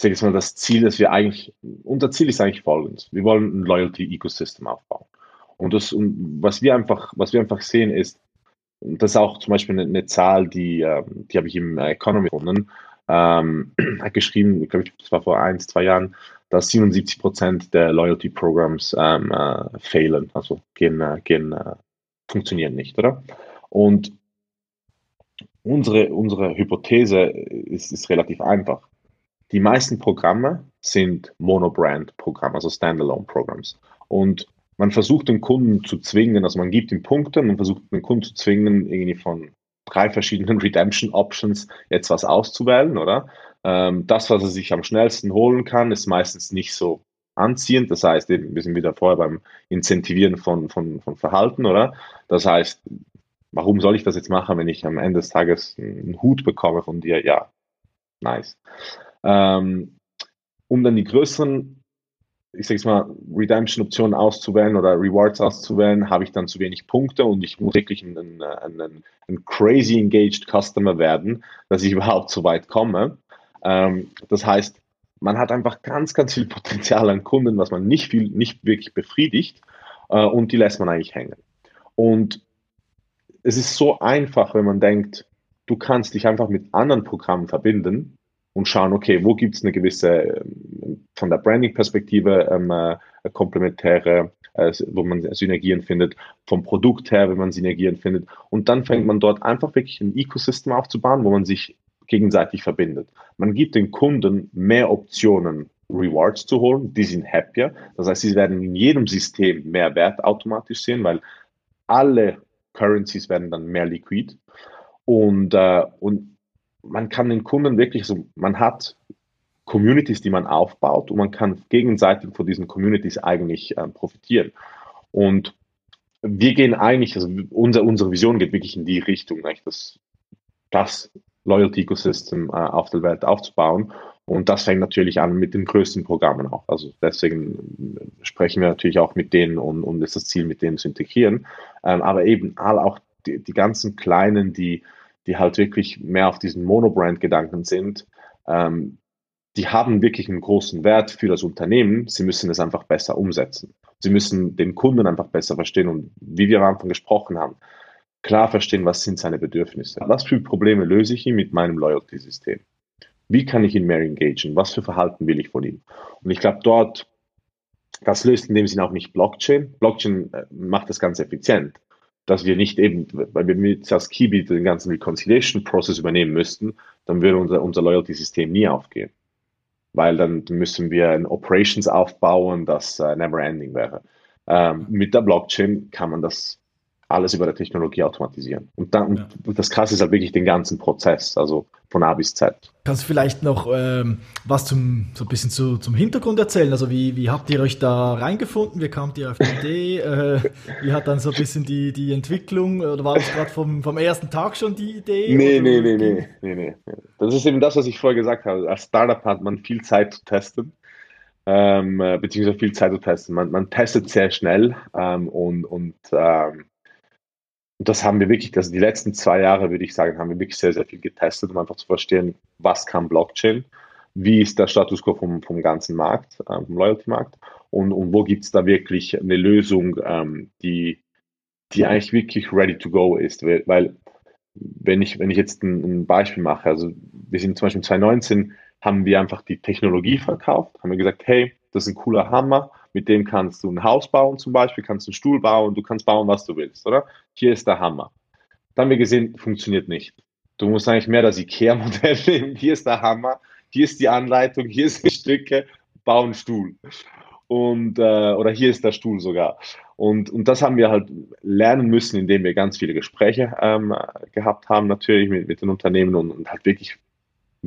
ich mal, das Ziel, dass wir eigentlich, unser Ziel ist eigentlich folgendes. Wir wollen ein Loyalty-Ecosystem aufbauen. Und das, und was wir einfach, was wir einfach sehen ist, das ist auch zum Beispiel eine, eine Zahl, die, ähm, die habe ich im Economy gefunden, ähm, hat geschrieben, ich glaube, das war vor ein, zwei Jahren, dass 77 Prozent der Loyalty-Programms ähm, äh, fehlen, also gehen, äh, gehen, äh, funktionieren nicht, oder? Und unsere, unsere Hypothese ist, ist relativ einfach. Die meisten Programme sind Monobrand-Programme, also Standalone-Programms. Und man versucht den Kunden zu zwingen, also man gibt ihm Punkte, man versucht den Kunden zu zwingen, irgendwie von drei verschiedenen Redemption Options jetzt was auszuwählen, oder? Ähm, das, was er sich am schnellsten holen kann, ist meistens nicht so anziehend. Das heißt, eben, wir sind wieder vorher beim Incentivieren von, von, von Verhalten, oder? Das heißt, warum soll ich das jetzt machen, wenn ich am Ende des Tages einen Hut bekomme von dir? Ja, nice. Ähm, um dann die größeren ich sage mal, Redemption-Optionen auszuwählen oder Rewards auszuwählen, habe ich dann zu wenig Punkte und ich muss wirklich ein, ein, ein, ein crazy engaged Customer werden, dass ich überhaupt so weit komme. Ähm, das heißt, man hat einfach ganz, ganz viel Potenzial an Kunden, was man nicht viel, nicht wirklich befriedigt äh, und die lässt man eigentlich hängen. Und es ist so einfach, wenn man denkt, du kannst dich einfach mit anderen Programmen verbinden und schauen, okay, wo gibt es eine gewisse, ähm, von der Branding-Perspektive ähm, äh, komplementäre, äh, wo man Synergien findet, vom Produkt her, wenn man Synergien findet. Und dann fängt man dort einfach wirklich ein Ecosystem aufzubauen, wo man sich gegenseitig verbindet. Man gibt den Kunden mehr Optionen, Rewards zu holen, die sind happier. Das heißt, sie werden in jedem System mehr Wert automatisch sehen, weil alle Currencies werden dann mehr liquid. Und, äh, und man kann den Kunden wirklich, also man hat Communities, die man aufbaut und man kann gegenseitig von diesen Communities eigentlich äh, profitieren. Und wir gehen eigentlich, also unser, unsere Vision geht wirklich in die Richtung, dass das Loyalty Ecosystem äh, auf der Welt aufzubauen. Und das fängt natürlich an mit den größten Programmen auch. Also deswegen sprechen wir natürlich auch mit denen und, und ist das Ziel, mit denen zu integrieren. Ähm, aber eben all auch die, die ganzen kleinen, die die halt wirklich mehr auf diesen Monobrand-Gedanken sind, ähm, die haben wirklich einen großen Wert für das Unternehmen. Sie müssen es einfach besser umsetzen. Sie müssen den Kunden einfach besser verstehen und wie wir am Anfang gesprochen haben, klar verstehen, was sind seine Bedürfnisse. Was für Probleme löse ich ihm mit meinem Loyalty-System? Wie kann ich ihn mehr engagieren? Was für Verhalten will ich von ihm? Und ich glaube, dort, das löst in dem Sinne auch nicht Blockchain. Blockchain äh, macht das ganz effizient dass wir nicht eben, weil wir mit als Kiwi den ganzen Reconciliation-Prozess übernehmen müssten, dann würde unser, unser Loyalty-System nie aufgehen. Weil dann müssen wir ein Operations aufbauen, das uh, never ending wäre. Ähm, mit der Blockchain kann man das alles über der Technologie automatisieren. Und dann, ja. das krasse ist halt wirklich den ganzen Prozess, also von A bis Z. Kannst du vielleicht noch ähm, was zum, so ein bisschen zu, zum Hintergrund erzählen? Also wie, wie habt ihr euch da reingefunden? Wie kamt ihr auf die Idee? äh, wie hat dann so ein bisschen die, die Entwicklung, oder war das gerade vom, vom ersten Tag schon die Idee? Nee, nee, nee, nee, nee, nee. Das ist eben das, was ich vorher gesagt habe. Als Startup hat man viel Zeit zu testen. ähm, äh, beziehungsweise viel Zeit zu testen. Man, man testet sehr schnell ähm, und, und ähm, das haben wir wirklich, also die letzten zwei Jahre, würde ich sagen, haben wir wirklich sehr, sehr viel getestet, um einfach zu verstehen, was kann Blockchain, wie ist der Status quo vom, vom ganzen Markt, äh, vom Loyalty-Markt und, und wo gibt es da wirklich eine Lösung, ähm, die, die eigentlich wirklich ready to go ist. Weil, weil wenn ich, wenn ich jetzt ein, ein, Beispiel mache, also wir sind zum Beispiel 2019, haben wir einfach die Technologie verkauft, haben wir gesagt, hey, das ist ein cooler Hammer, mit dem kannst du ein Haus bauen zum Beispiel, kannst einen Stuhl bauen, du kannst bauen, was du willst, oder? Hier ist der Hammer. Dann haben wir gesehen, funktioniert nicht. Du musst eigentlich mehr das IKEA-Modell nehmen. Hier ist der Hammer, hier ist die Anleitung, hier sind die Stücke, bau einen Stuhl. Und, äh, oder hier ist der Stuhl sogar. Und, und das haben wir halt lernen müssen, indem wir ganz viele Gespräche ähm, gehabt haben, natürlich mit, mit den Unternehmen und, und halt wirklich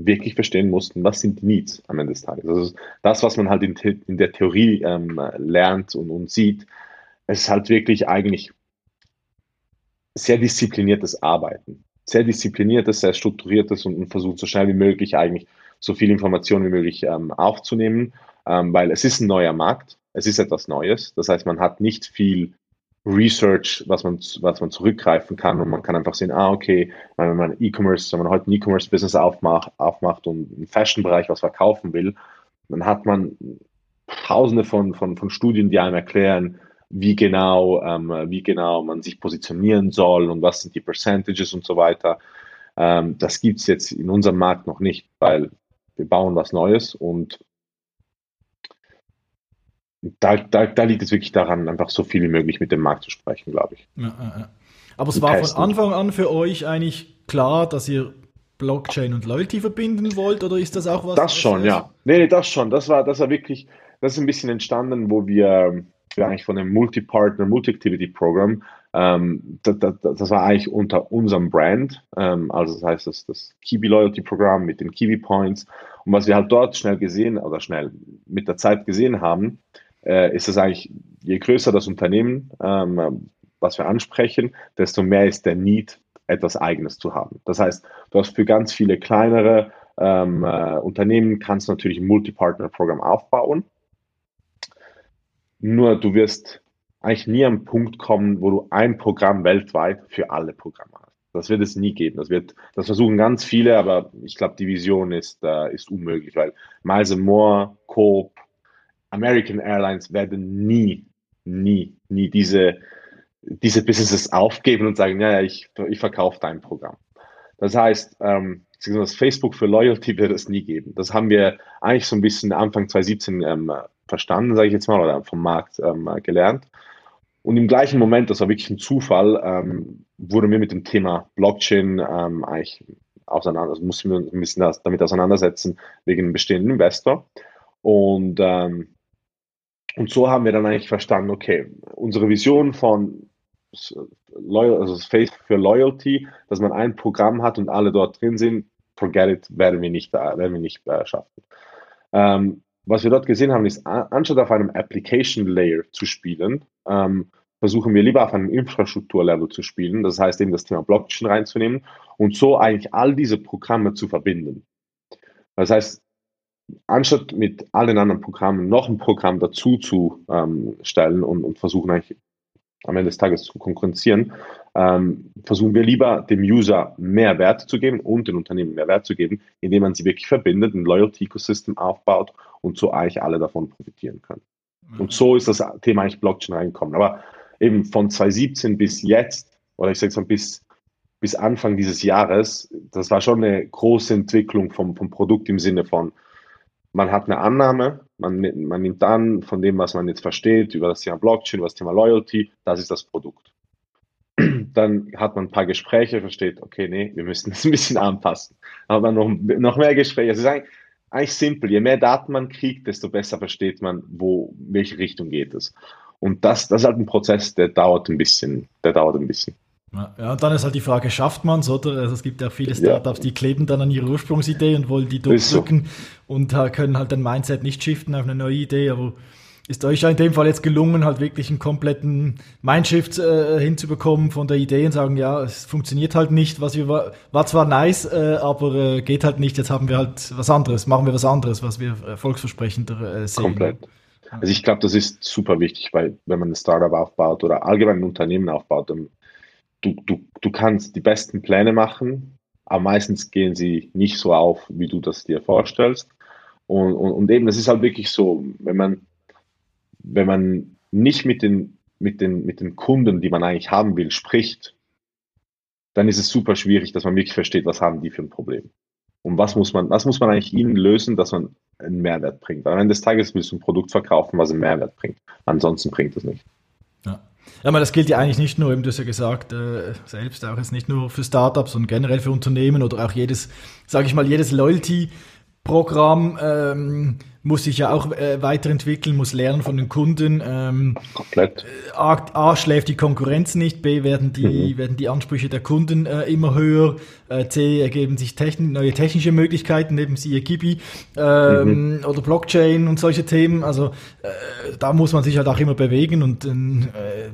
wirklich verstehen mussten, was sind die Needs am Ende des Tages. Also das, was man halt in, in der Theorie ähm, lernt und, und sieht, es ist halt wirklich eigentlich sehr diszipliniertes Arbeiten. Sehr diszipliniertes, sehr strukturiertes und, und versucht so schnell wie möglich eigentlich so viel Information wie möglich ähm, aufzunehmen, ähm, weil es ist ein neuer Markt, es ist etwas Neues. Das heißt, man hat nicht viel Research, was man, was man zurückgreifen kann und man kann einfach sehen, ah, okay, wenn man E-Commerce, wenn man heute ein E-Commerce-Business aufmacht, aufmacht und im Fashion-Bereich was verkaufen will, dann hat man tausende von, von, von Studien, die einem erklären, wie genau, ähm, wie genau man sich positionieren soll und was sind die Percentages und so weiter. Ähm, das gibt es jetzt in unserem Markt noch nicht, weil wir bauen was Neues und da, da, da liegt es wirklich daran, einfach so viel wie möglich mit dem Markt zu sprechen, glaube ich. Ja, ja. Aber es war testen. von Anfang an für euch eigentlich klar, dass ihr Blockchain und Loyalty verbinden wollt, oder ist das auch was? Das schon, ja. Nee, das schon. Das war, das war wirklich, das ist ein bisschen entstanden, wo wir, wir eigentlich von dem Multi-Partner, Multi-Activity-Programm, ähm, das, das, das, war eigentlich unter unserem Brand, ähm, also das heißt das, das Kiwi Loyalty Programm mit den Kiwi Points. Und was wir halt dort schnell gesehen oder schnell mit der Zeit gesehen haben, äh, ist es eigentlich, je größer das Unternehmen, ähm, was wir ansprechen, desto mehr ist der Need, etwas Eigenes zu haben. Das heißt, du hast für ganz viele kleinere ähm, äh, Unternehmen kannst du natürlich ein Multi-Partner-Programm aufbauen. Nur du wirst eigentlich nie am Punkt kommen, wo du ein Programm weltweit für alle Programme hast. Das wird es nie geben. Das wird, das versuchen ganz viele, aber ich glaube, die Vision ist, äh, ist unmöglich, weil Miles More, Coop, American Airlines werden nie, nie, nie diese, diese Businesses aufgeben und sagen, ja, ich, ich verkaufe dein Programm. Das heißt, ähm, Facebook für Loyalty wird es nie geben. Das haben wir eigentlich so ein bisschen Anfang 2017 ähm, verstanden, sage ich jetzt mal, oder vom Markt ähm, gelernt. Und im gleichen Moment, das war wirklich ein Zufall, ähm, wurden wir mit dem Thema Blockchain ähm, eigentlich auseinander, also mussten wir uns ein bisschen damit auseinandersetzen wegen einem bestehenden Investor. Und ähm, und so haben wir dann eigentlich verstanden, okay, unsere Vision von Loyal, also Faith für Loyalty, dass man ein Programm hat und alle dort drin sind, forget it, werden wir nicht, werden wir nicht schaffen. Ähm, was wir dort gesehen haben, ist, anstatt auf einem Application Layer zu spielen, ähm, versuchen wir lieber auf einem Infrastrukturlevel zu spielen, das heißt eben das Thema Blockchain reinzunehmen und so eigentlich all diese Programme zu verbinden. Das heißt, anstatt mit allen anderen Programmen noch ein Programm dazu zu ähm, stellen und, und, versuchen eigentlich am Ende des Tages zu konkurrenzieren, ähm, versuchen wir lieber dem User mehr Wert zu geben und den Unternehmen mehr Wert zu geben, indem man sie wirklich verbindet, ein Loyalty-Ecosystem aufbaut und so eigentlich alle davon profitieren können. Mhm. Und so ist das Thema eigentlich Blockchain reingekommen. Aber eben von 2017 bis jetzt, oder ich sage mal bis, bis Anfang dieses Jahres, das war schon eine große Entwicklung vom, vom Produkt im Sinne von, man hat eine Annahme, man, man nimmt an von dem, was man jetzt versteht über das Thema Blockchain, über das Thema Loyalty, das ist das Produkt. Dann hat man ein paar Gespräche, versteht, okay, nee, wir müssen das ein bisschen anpassen. Aber noch, noch mehr Gespräche. Es ist eigentlich, eigentlich simpel. Je mehr Daten man kriegt, desto besser versteht man, wo, welche Richtung geht es. Und das, das ist halt ein Prozess, der dauert ein bisschen, der dauert ein bisschen. Ja, und dann ist halt die Frage, schafft man es, oder? Also es gibt ja viele Startups, ja. die kleben dann an ihre Ursprungsidee und wollen die durchdrücken so. und können halt den Mindset nicht shiften auf eine neue Idee, aber ist euch ja in dem Fall jetzt gelungen, halt wirklich einen kompletten Mindshift äh, hinzubekommen von der Idee und sagen, ja, es funktioniert halt nicht, was wir war, war zwar nice, äh, aber äh, geht halt nicht, jetzt haben wir halt was anderes, machen wir was anderes, was wir erfolgsversprechender äh, sehen. Komplett. Also ich glaube, das ist super wichtig, weil wenn man ein Startup aufbaut oder allgemein ein Unternehmen aufbaut, dann du, du, du kannst die besten Pläne machen, aber meistens gehen sie nicht so auf, wie du das dir vorstellst. Und, und, und eben, das ist halt wirklich so, wenn man wenn man nicht mit den, mit, den, mit den Kunden, die man eigentlich haben will, spricht, dann ist es super schwierig, dass man wirklich versteht, was haben die für ein Problem. Und was muss man, was muss man eigentlich ihnen lösen, dass man einen Mehrwert bringt. Am Ende des Tages willst du ein Produkt verkaufen, was einen Mehrwert bringt. Ansonsten bringt es nicht. Ja. Aber das gilt ja eigentlich nicht nur, eben du hast ja gesagt, äh, selbst auch jetzt nicht nur für Startups, sondern generell für Unternehmen oder auch jedes, sage ich mal, jedes Loyalty Programm ähm, muss sich ja auch äh, weiterentwickeln, muss lernen von den Kunden. Ähm, Komplett. Äh, A, A, schläft die Konkurrenz nicht, B werden die, mhm. werden die Ansprüche der Kunden äh, immer höher, äh, C ergeben sich techn neue technische Möglichkeiten, neben siehe Gibi ähm, mhm. oder Blockchain und solche Themen. Also äh, da muss man sich halt auch immer bewegen und äh,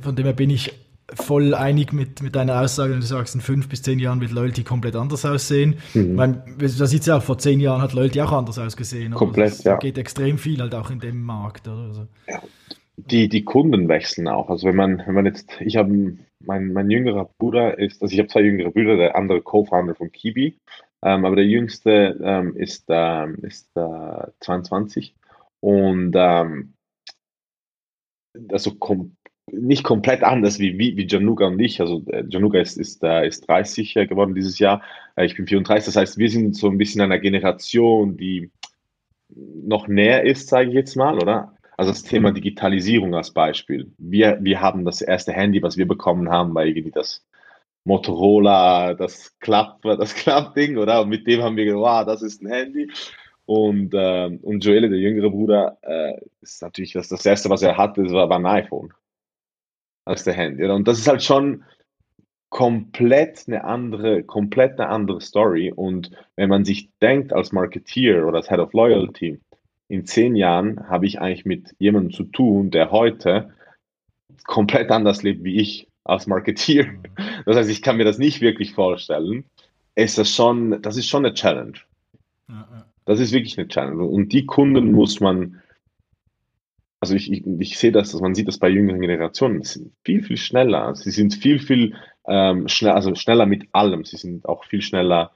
von dem her bin ich voll einig mit, mit deiner Aussage, wenn du sagst, in fünf bis zehn Jahren wird Loyalty komplett anders aussehen. Mhm. Man, da sieht ja auch, vor zehn Jahren hat Loyalty auch anders ausgesehen. Komplett, es, ja. geht extrem viel halt auch in dem Markt. Oder? Also. Ja. Die, die Kunden wechseln auch. Also wenn man, wenn man jetzt, ich habe, mein, mein jüngerer Bruder ist, also ich habe zwei jüngere Brüder, der andere Co-Founder von Kibi, ähm, aber der jüngste ähm, ist, ähm, ist äh, 22 und ähm, also kom nicht komplett anders wie, wie, wie Januga und ich. Also äh, Januga ist, ist, äh, ist 30 äh, geworden dieses Jahr. Ich bin 34. Das heißt, wir sind so ein bisschen einer Generation, die noch näher ist, sage ich jetzt mal, oder? Also das Thema mhm. Digitalisierung als Beispiel. Wir, wir haben das erste Handy, was wir bekommen haben, war irgendwie das Motorola, das Klapp, das Klappding, oder? Und mit dem haben wir gedacht, wow, das ist ein Handy. Und, äh, und Joelle, der jüngere Bruder, äh, ist natürlich das, das erste, was er hatte, war, war ein iPhone als der Handy. Und das ist halt schon komplett eine andere, komplett eine andere Story. Und wenn man sich denkt als Marketeer oder als Head of Loyalty, in zehn Jahren habe ich eigentlich mit jemandem zu tun, der heute komplett anders lebt wie ich als Marketeer. Das heißt, ich kann mir das nicht wirklich vorstellen. Ist das schon, das ist schon eine Challenge. Das ist wirklich eine Challenge. Und die Kunden muss man also ich, ich, ich sehe das, dass man sieht das bei jüngeren Generationen, sie sind viel, viel schneller. Sie sind viel, viel ähm, schnell, also schneller mit allem. Sie sind auch viel schneller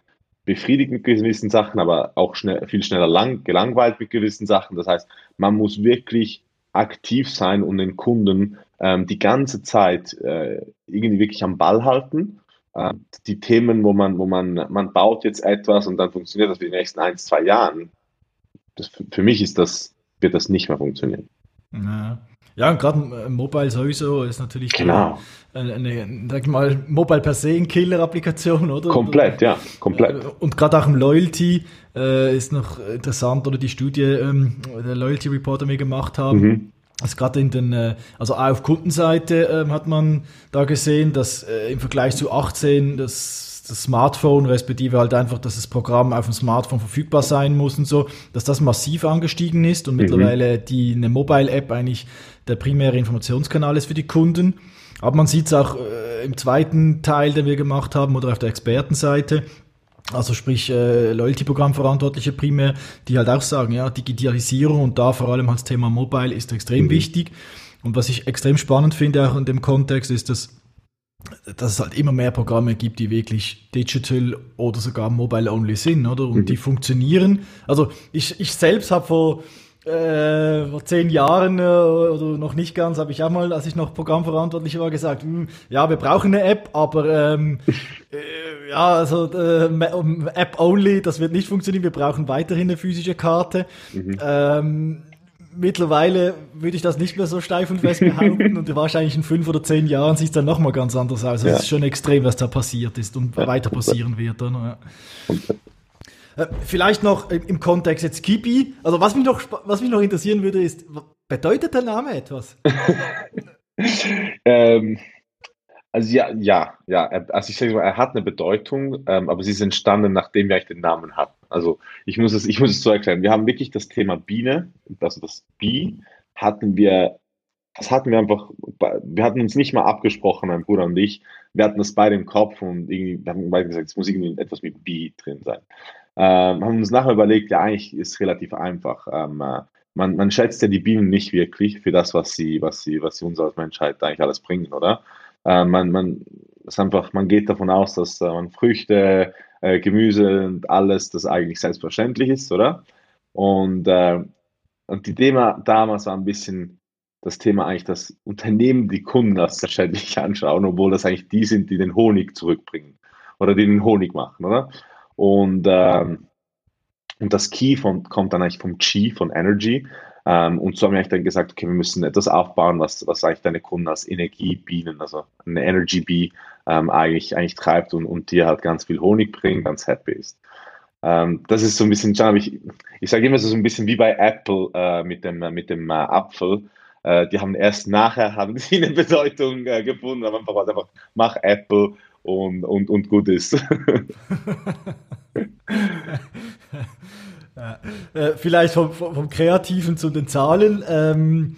befriedigt mit gewissen Sachen, aber auch schnell, viel schneller lang, gelangweilt mit gewissen Sachen. Das heißt, man muss wirklich aktiv sein und den Kunden ähm, die ganze Zeit äh, irgendwie wirklich am Ball halten. Äh, die Themen, wo man, wo man, man baut jetzt etwas und dann funktioniert das für die nächsten ein, zwei Jahren. Das, für mich ist das, wird das nicht mehr funktionieren. Ja. Ja, und gerade äh, Mobile sowieso ist natürlich genau. eine, eine, sag ich mal, Mobile per se ein Killer-Applikation, oder? Komplett, ja, komplett. Äh, und gerade auch im Loyalty äh, ist noch interessant, oder die Studie, ähm, der Loyalty Reporter wir gemacht haben. Mhm. Also gerade in den, äh, also auf Kundenseite äh, hat man da gesehen, dass äh, im Vergleich zu 18 das das Smartphone, respektive halt einfach, dass das Programm auf dem Smartphone verfügbar sein muss und so, dass das massiv angestiegen ist und mhm. mittlerweile die eine Mobile-App eigentlich der primäre Informationskanal ist für die Kunden. Aber man sieht es auch äh, im zweiten Teil, den wir gemacht haben, oder auf der Expertenseite, also sprich äh, Loyalty-Programm-Verantwortliche primär, die halt auch sagen, ja, Digitalisierung und da vor allem als Thema Mobile ist extrem mhm. wichtig. Und was ich extrem spannend finde auch in dem Kontext ist, dass dass es halt immer mehr Programme gibt, die wirklich digital oder sogar mobile only sind, oder? Und mhm. die funktionieren. Also ich, ich selbst habe vor, äh, vor zehn Jahren äh, oder noch nicht ganz, habe ich auch mal, als ich noch Programmverantwortlich war, gesagt, hm, ja, wir brauchen eine App, aber ähm, äh, ja, also äh, App only, das wird nicht funktionieren. Wir brauchen weiterhin eine physische Karte. Mhm. Ähm, mittlerweile würde ich das nicht mehr so steif und fest behaupten und wahrscheinlich in fünf oder zehn Jahren sieht es dann nochmal ganz anders aus. Also ja. Es ist schon extrem, was da passiert ist und ja, weiter passieren wird. Oder? Ja. Äh, vielleicht noch im Kontext jetzt Kipi. Also was mich noch, was mich noch interessieren würde, ist, bedeutet der Name etwas? ähm, also ja, ja, ja. Also ich sage mal, er hat eine Bedeutung, ähm, aber sie ist entstanden, nachdem wir eigentlich den Namen hatten. Also ich muss es, ich muss es so erklären. Wir haben wirklich das Thema Biene, also das Bi hatten wir, das hatten wir einfach, wir hatten uns nicht mal abgesprochen, mein Bruder und ich. Wir hatten das beide im Kopf und irgendwie, haben beide gesagt, es muss irgendwie etwas mit B drin sein. Ähm, haben uns nachher überlegt, ja, eigentlich ist es relativ einfach. Ähm, äh, man, man schätzt ja die Bienen nicht wirklich für das, was sie, was sie, was sie uns als Menschheit eigentlich alles bringen, oder? Äh, man, man, ist einfach, man geht davon aus, dass äh, man Früchte, äh, Gemüse und alles, das eigentlich selbstverständlich ist, oder? Und, äh, und die Thema damals war ein bisschen das Thema eigentlich, dass Unternehmen die Kunden als selbstverständlich anschauen, obwohl das eigentlich die sind, die den Honig zurückbringen oder die den Honig machen, oder? Und, ähm, und das Key von, kommt dann eigentlich vom Chi, von Energy. Ähm, und so haben wir dann gesagt, okay, wir müssen etwas aufbauen, was, was eigentlich deine Kunden als Energiebienen, also eine Energy Bee, ähm, eigentlich, eigentlich treibt und, und dir halt ganz viel Honig bringt, ganz happy ist. Ähm, das ist so ein bisschen, ich, ich sage immer so ein bisschen wie bei Apple äh, mit dem, mit dem äh, Apfel. Äh, die haben erst nachher haben sie eine Bedeutung äh, gefunden, aber einfach, einfach mach Apple und, und, und gut ist. Äh, vielleicht vom, vom, Kreativen zu den Zahlen. Ähm,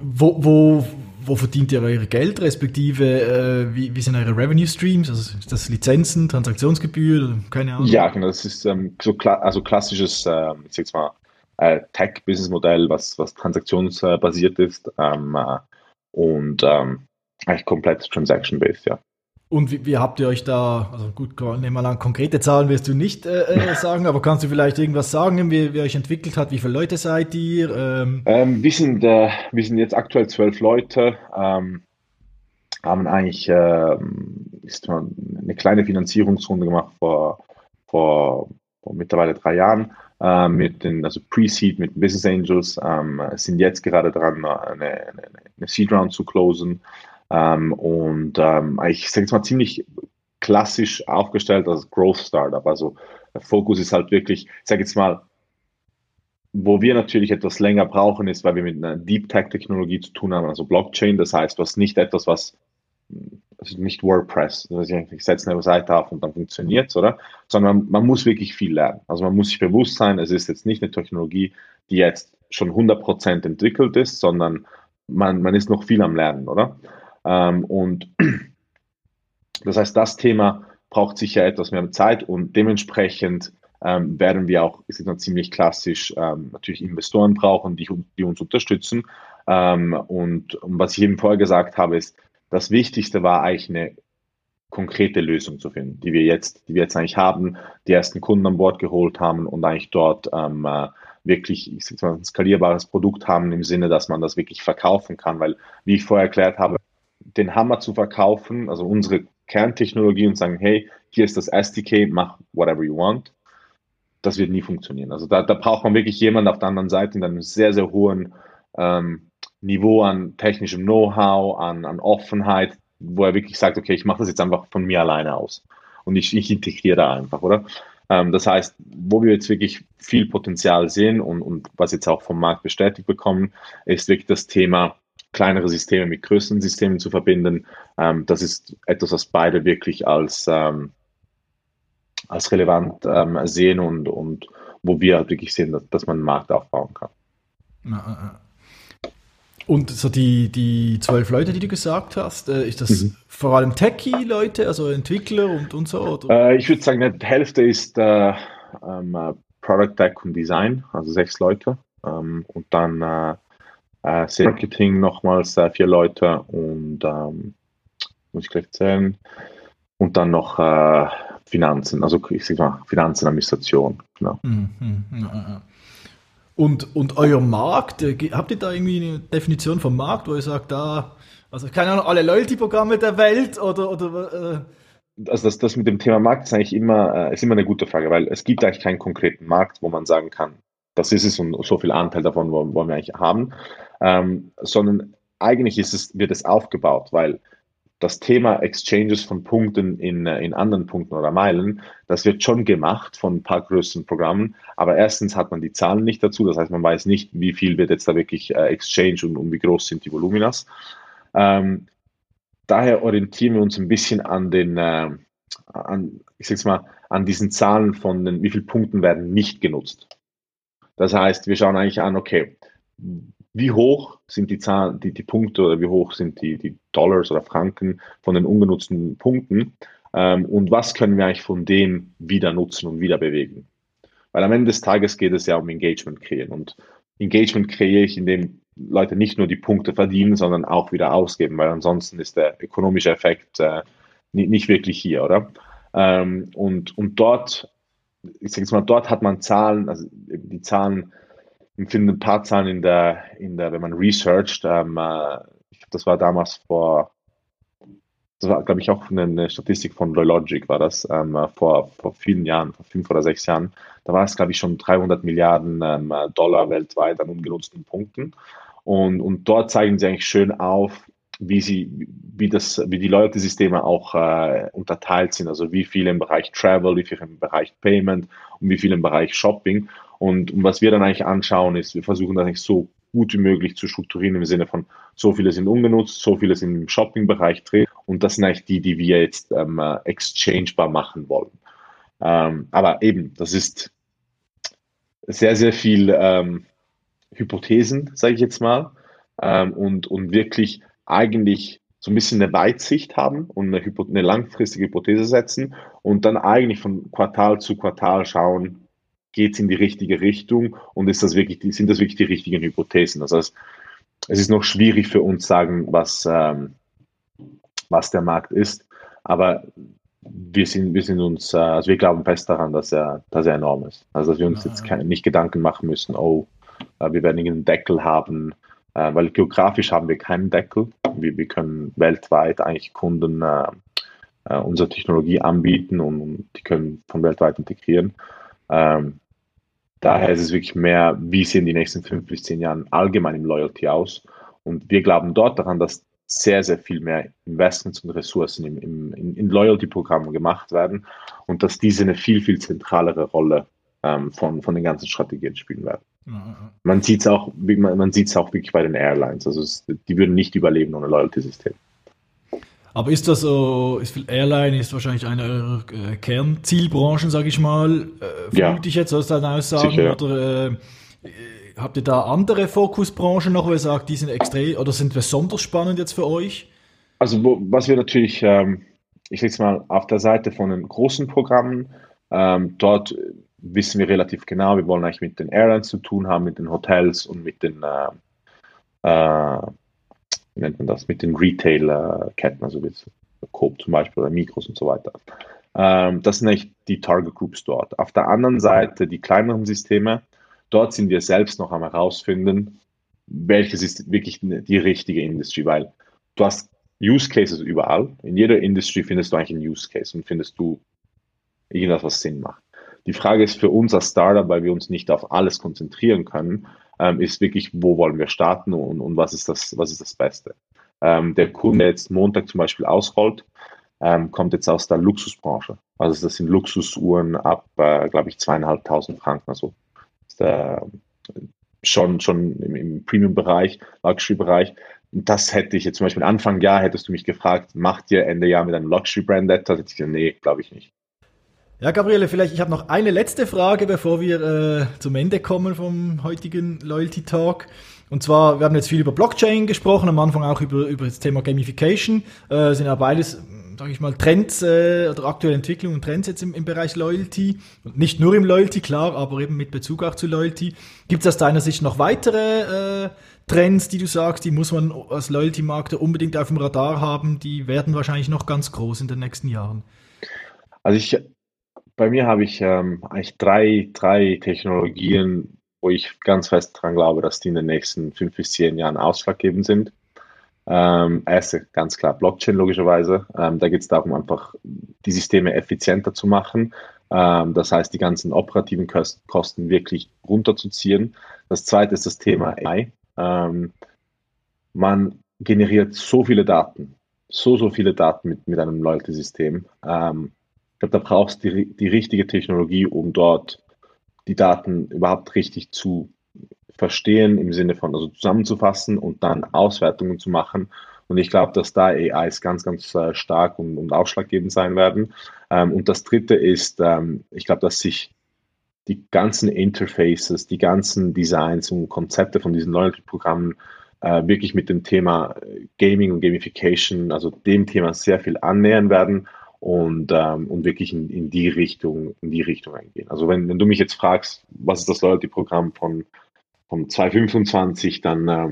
wo, wo, wo verdient ihr euer Geld, respektive äh, wie, wie sind eure Revenue Streams? Also ist das Lizenzen, Transaktionsgebühr, keine Ahnung? Ja, genau, das ist ähm, so kla also klassisches, äh, ich sag's mal, äh, Tech-Business-Modell, was, was transaktionsbasiert ist ähm, äh, und ähm, eigentlich komplett transaction-based, ja. Und wie, wie, habt ihr euch da, also gut, nehmen wir an, konkrete Zahlen wirst du nicht äh, äh sagen, aber kannst du vielleicht irgendwas sagen, wie, wie euch entwickelt hat, wie viele Leute seid ihr? Ähm? Ähm, wir, sind, äh, wir sind jetzt aktuell zwölf Leute, ähm, haben eigentlich äh, ist eine kleine Finanzierungsrunde gemacht vor, vor, vor mittlerweile drei Jahren äh, mit den, also Pre-Seed mit Business Angels, ähm, sind jetzt gerade dran, eine, eine, eine Seed Round zu closen. Ähm, und ähm, ich sage jetzt mal ziemlich klassisch aufgestellt als Growth Startup. Also der Fokus ist halt wirklich, ich sage jetzt mal, wo wir natürlich etwas länger brauchen, ist, weil wir mit einer Deep Tech Technologie zu tun haben, also Blockchain. Das heißt, was nicht etwas, was also nicht WordPress, also ich setze eine Seite auf und dann funktioniert oder? Sondern man, man, muss wirklich viel lernen. Also man muss sich bewusst sein, es ist jetzt nicht eine Technologie, die jetzt schon 100% entwickelt ist, sondern man, man ist noch viel am Lernen, oder? Ähm, und das heißt, das Thema braucht sicher etwas mehr Zeit und dementsprechend ähm, werden wir auch, ist jetzt ziemlich klassisch, ähm, natürlich Investoren brauchen, die, die uns unterstützen. Ähm, und, und, was ich eben vorher gesagt habe, ist, das Wichtigste war eigentlich eine konkrete Lösung zu finden, die wir jetzt, die wir jetzt eigentlich haben, die ersten Kunden an Bord geholt haben und eigentlich dort ähm, äh, wirklich ich mal, ein skalierbares Produkt haben im Sinne, dass man das wirklich verkaufen kann, weil, wie ich vorher erklärt habe, den Hammer zu verkaufen, also unsere Kerntechnologie und sagen, hey, hier ist das SDK, mach whatever you want, das wird nie funktionieren. Also da, da braucht man wirklich jemanden auf der anderen Seite in einem sehr, sehr hohen ähm, Niveau an technischem Know-how, an, an Offenheit, wo er wirklich sagt, okay, ich mache das jetzt einfach von mir alleine aus und ich, ich integriere da einfach, oder? Ähm, das heißt, wo wir jetzt wirklich viel Potenzial sehen und, und was jetzt auch vom Markt bestätigt bekommen, ist wirklich das Thema kleinere Systeme mit größeren Systemen zu verbinden. Ähm, das ist etwas, was beide wirklich als, ähm, als relevant ähm, sehen und, und wo wir halt wirklich sehen, dass, dass man einen Markt aufbauen kann. Und so die, die zwölf Leute, die du gesagt hast, äh, ist das mhm. vor allem Techie-Leute, also Entwickler und, und so? Äh, ich würde sagen, die Hälfte ist äh, ähm, äh, Product Tech und Design, also sechs Leute. Ähm, und dann äh, Marketing nochmals äh, vier Leute und ähm, muss ich gleich zählen. Und dann noch äh, Finanzen, also ich sag mal Finanzen, Administration. Genau. Mhm, mh, Und, und euer Markt, äh, habt ihr da irgendwie eine Definition vom Markt, wo ihr sagt, da, also keine Ahnung, alle Loyalty-Programme der Welt oder, oder äh also das, das mit dem Thema Markt ist eigentlich immer, äh, ist immer eine gute Frage, weil es gibt eigentlich keinen konkreten Markt, wo man sagen kann, das ist es und so viel Anteil davon wollen wir eigentlich haben ähm, sondern eigentlich ist es, wird es aufgebaut, weil das Thema Exchanges von Punkten in, äh, in anderen Punkten oder Meilen, das wird schon gemacht von ein paar größeren Programmen, aber erstens hat man die Zahlen nicht dazu, das heißt, man weiß nicht, wie viel wird jetzt da wirklich äh, Exchange und, und wie groß sind die Voluminas. Ähm, daher orientieren wir uns ein bisschen an den, äh, an, ich sag's mal, an diesen Zahlen von den, wie viele Punkten werden nicht genutzt. Das heißt, wir schauen eigentlich an, okay, wie hoch sind die Zahlen, die, die Punkte oder wie hoch sind die, die Dollars oder Franken von den ungenutzten Punkten ähm, und was können wir eigentlich von dem wieder nutzen und wieder bewegen. Weil am Ende des Tages geht es ja um Engagement kreieren und Engagement kreiere ich, indem Leute nicht nur die Punkte verdienen, sondern auch wieder ausgeben, weil ansonsten ist der ökonomische Effekt äh, nicht, nicht, wirklich hier, oder? Ähm, und, und dort, ich sage jetzt mal, dort hat man Zahlen, also die Zahlen, ich finde ein paar Zahlen in der, in der, wenn man researcht, ähm, äh, das war damals vor das war, glaube ich, auch eine, Statistik von Logic, war das ähm, vor, vor vielen Jahren, vor fünf oder sechs Jahren. Da war es, glaube ich, schon 300 Milliarden ähm, Dollar weltweit an ungenutzten Punkten. Und, und dort zeigen sie eigentlich schön auf, wie sie, wie das, wie die Loyalty-Systeme auch äh, unterteilt sind. Also wie viel im Bereich Travel, wie viel im Bereich Payment und wie viel im Bereich Shopping. Und, und was wir dann eigentlich anschauen, ist, wir versuchen das eigentlich so gut wie möglich zu strukturieren im Sinne von so viele sind ungenutzt, so viele sind im Shopping-Bereich drin und das sind eigentlich die, die wir jetzt ähm, äh, exchangebar machen wollen. Ähm, aber eben, das ist sehr, sehr viel ähm, Hypothesen, sage ich jetzt mal, ähm, und, und wirklich eigentlich so ein bisschen eine Weitsicht haben und eine, eine langfristige Hypothese setzen und dann eigentlich von Quartal zu Quartal schauen, geht es in die richtige Richtung und ist das wirklich, sind das wirklich die richtigen Hypothesen? Das heißt, es ist noch schwierig für uns sagen, was, ähm, was der Markt ist, aber wir sind, wir sind uns, äh, also wir glauben fest daran, dass er, dass er enorm ist. Also dass wir uns ja, jetzt keine, nicht Gedanken machen müssen, oh, äh, wir werden einen Deckel haben, äh, weil geografisch haben wir keinen Deckel. Wir, wir können weltweit eigentlich Kunden unsere Technologie anbieten und die können von weltweit integrieren. Ähm, daher ist es wirklich mehr, wie sehen die nächsten fünf bis zehn Jahren allgemein im Loyalty aus. Und wir glauben dort daran, dass sehr, sehr viel mehr Investments und Ressourcen im, im, in, in Loyalty-Programmen gemacht werden und dass diese eine viel, viel zentralere Rolle ähm, von, von den ganzen Strategien spielen werden. Man sieht es auch, man, man sieht es auch wirklich bei den Airlines. Also es, die würden nicht überleben ohne Loyalty-System. Aber ist das so, ist Airline ist wahrscheinlich eine eurer äh, Kernzielbranchen, sage ich mal, äh, vermute ja. ich jetzt aus deinen Aussagen, Sicher, ja. oder äh, habt ihr da andere Fokusbranchen noch, wo ihr sagt, die sind extrem, oder sind besonders spannend jetzt für euch? Also wo, was wir natürlich, ähm, ich sage mal, auf der Seite von den großen Programmen, ähm, dort wissen wir relativ genau, wir wollen eigentlich mit den Airlines zu tun haben, mit den Hotels und mit den äh, äh, wie nennt man das, mit den Retail-Ketten, also wie Coop zum Beispiel oder Mikros und so weiter. Ähm, das sind echt die Target Groups dort. Auf der anderen Seite die kleineren Systeme, dort sind wir selbst noch am herausfinden, welches ist wirklich die richtige Industrie, weil du hast Use Cases überall. In jeder Industrie findest du eigentlich einen Use Case und findest du irgendwas, was Sinn macht. Die Frage ist für uns als Startup, weil wir uns nicht auf alles konzentrieren können, ähm, ist wirklich, wo wollen wir starten und, und was, ist das, was ist das Beste. Ähm, der Kunde, der jetzt Montag zum Beispiel ausrollt, ähm, kommt jetzt aus der Luxusbranche. Also das sind Luxusuhren ab, äh, glaube ich, zweieinhalbtausend Franken. Also ist, äh, schon, schon im, im Premium-Bereich, Luxury-Bereich. Das hätte ich jetzt zum Beispiel Anfang Jahr, hättest du mich gefragt, macht ihr Ende Jahr mit einem Luxury-Brand etwas? Hätte ich gesagt, nee, glaube ich nicht. Ja, Gabriele, vielleicht ich habe noch eine letzte Frage, bevor wir äh, zum Ende kommen vom heutigen Loyalty Talk. Und zwar, wir haben jetzt viel über Blockchain gesprochen, am Anfang auch über, über das Thema Gamification. Äh, sind ja beides, sage ich mal, Trends äh, oder aktuelle Entwicklungen und Trends jetzt im, im Bereich Loyalty. Und nicht nur im Loyalty, klar, aber eben mit Bezug auch zu Loyalty. Gibt es aus deiner Sicht noch weitere äh, Trends, die du sagst, die muss man als Loyalty-Markter unbedingt auf dem Radar haben? Die werden wahrscheinlich noch ganz groß in den nächsten Jahren. Also ich bei mir habe ich ähm, eigentlich drei, drei Technologien, wo ich ganz fest daran glaube, dass die in den nächsten fünf bis zehn Jahren ausschlaggebend sind. Ähm, erste, ganz klar, Blockchain logischerweise. Ähm, da geht es darum, einfach die Systeme effizienter zu machen. Ähm, das heißt, die ganzen operativen Kosten wirklich runterzuziehen. Das zweite ist das Thema AI. Ähm, man generiert so viele Daten, so, so viele Daten mit, mit einem Loyalty-System. Ähm, ich glaube, da brauchst du die, die richtige Technologie, um dort die Daten überhaupt richtig zu verstehen, im Sinne von also zusammenzufassen und dann Auswertungen zu machen. Und ich glaube, dass da AIs ganz, ganz äh, stark und, und ausschlaggebend sein werden. Ähm, und das dritte ist, ähm, ich glaube, dass sich die ganzen Interfaces, die ganzen Designs und Konzepte von diesen Loyalty-Programmen äh, wirklich mit dem Thema Gaming und Gamification, also dem Thema sehr viel annähern werden und, ähm, und wirklich in, in die Richtung, in die Richtung eingehen. Also wenn, wenn du mich jetzt fragst, was ist das Loyalty-Programm von, von 2025, dann äh,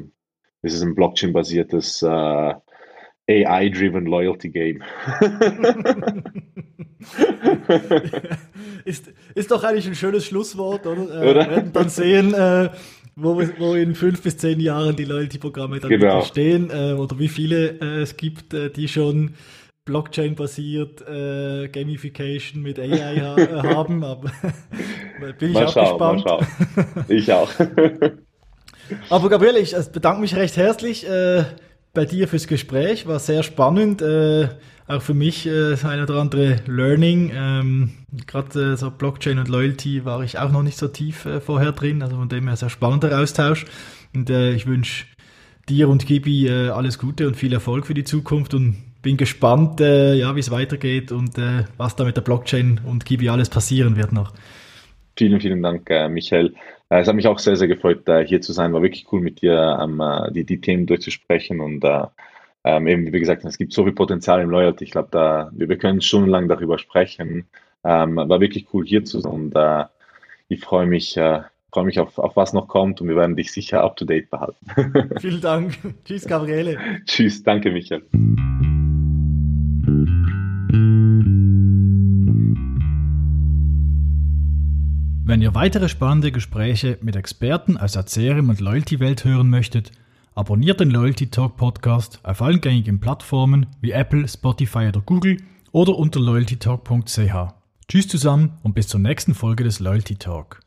ist es ein Blockchain-basiertes äh, AI-driven Loyalty Game. ist, ist doch eigentlich ein schönes Schlusswort, oder? Äh, oder? Wir werden dann sehen, äh, wo, wo in fünf bis zehn Jahren die Loyalty-Programme dann genau. stehen äh, oder wie viele äh, es gibt, äh, die schon Blockchain-basiert äh, Gamification mit AI ha äh, haben. Aber bin ich mal auch schauen, gespannt. Ich auch. aber Gabriele, ich bedanke mich recht herzlich bei dir fürs Gespräch. War sehr spannend. Äh, auch für mich äh, das eine oder andere Learning. Ähm, Gerade äh, so Blockchain und Loyalty war ich auch noch nicht so tief äh, vorher drin. Also von dem her sehr spannender Austausch. Und äh, ich wünsche dir und Gibi äh, alles Gute und viel Erfolg für die Zukunft und bin gespannt, äh, ja, wie es weitergeht und äh, was da mit der Blockchain und Gibi alles passieren wird noch. Vielen, vielen Dank, äh, Michael. Äh, es hat mich auch sehr, sehr gefreut, äh, hier zu sein. War wirklich cool, mit dir ähm, die, die Themen durchzusprechen und ähm, eben, wie gesagt, es gibt so viel Potenzial im Loyalty. Ich glaube, da, wir, wir können stundenlang darüber sprechen. Ähm, war wirklich cool, hier zu sein und ich freue mich, äh, freue mich auf, auf was noch kommt und wir werden dich sicher up to date behalten. Vielen Dank. Tschüss, Gabriele. Tschüss, danke, Michael. Wenn ihr weitere spannende Gespräche mit Experten aus der und Loyalty-Welt hören möchtet, abonniert den Loyalty Talk Podcast auf allen gängigen Plattformen wie Apple, Spotify oder Google oder unter loyaltytalk.ch. Tschüss zusammen und bis zur nächsten Folge des Loyalty Talk.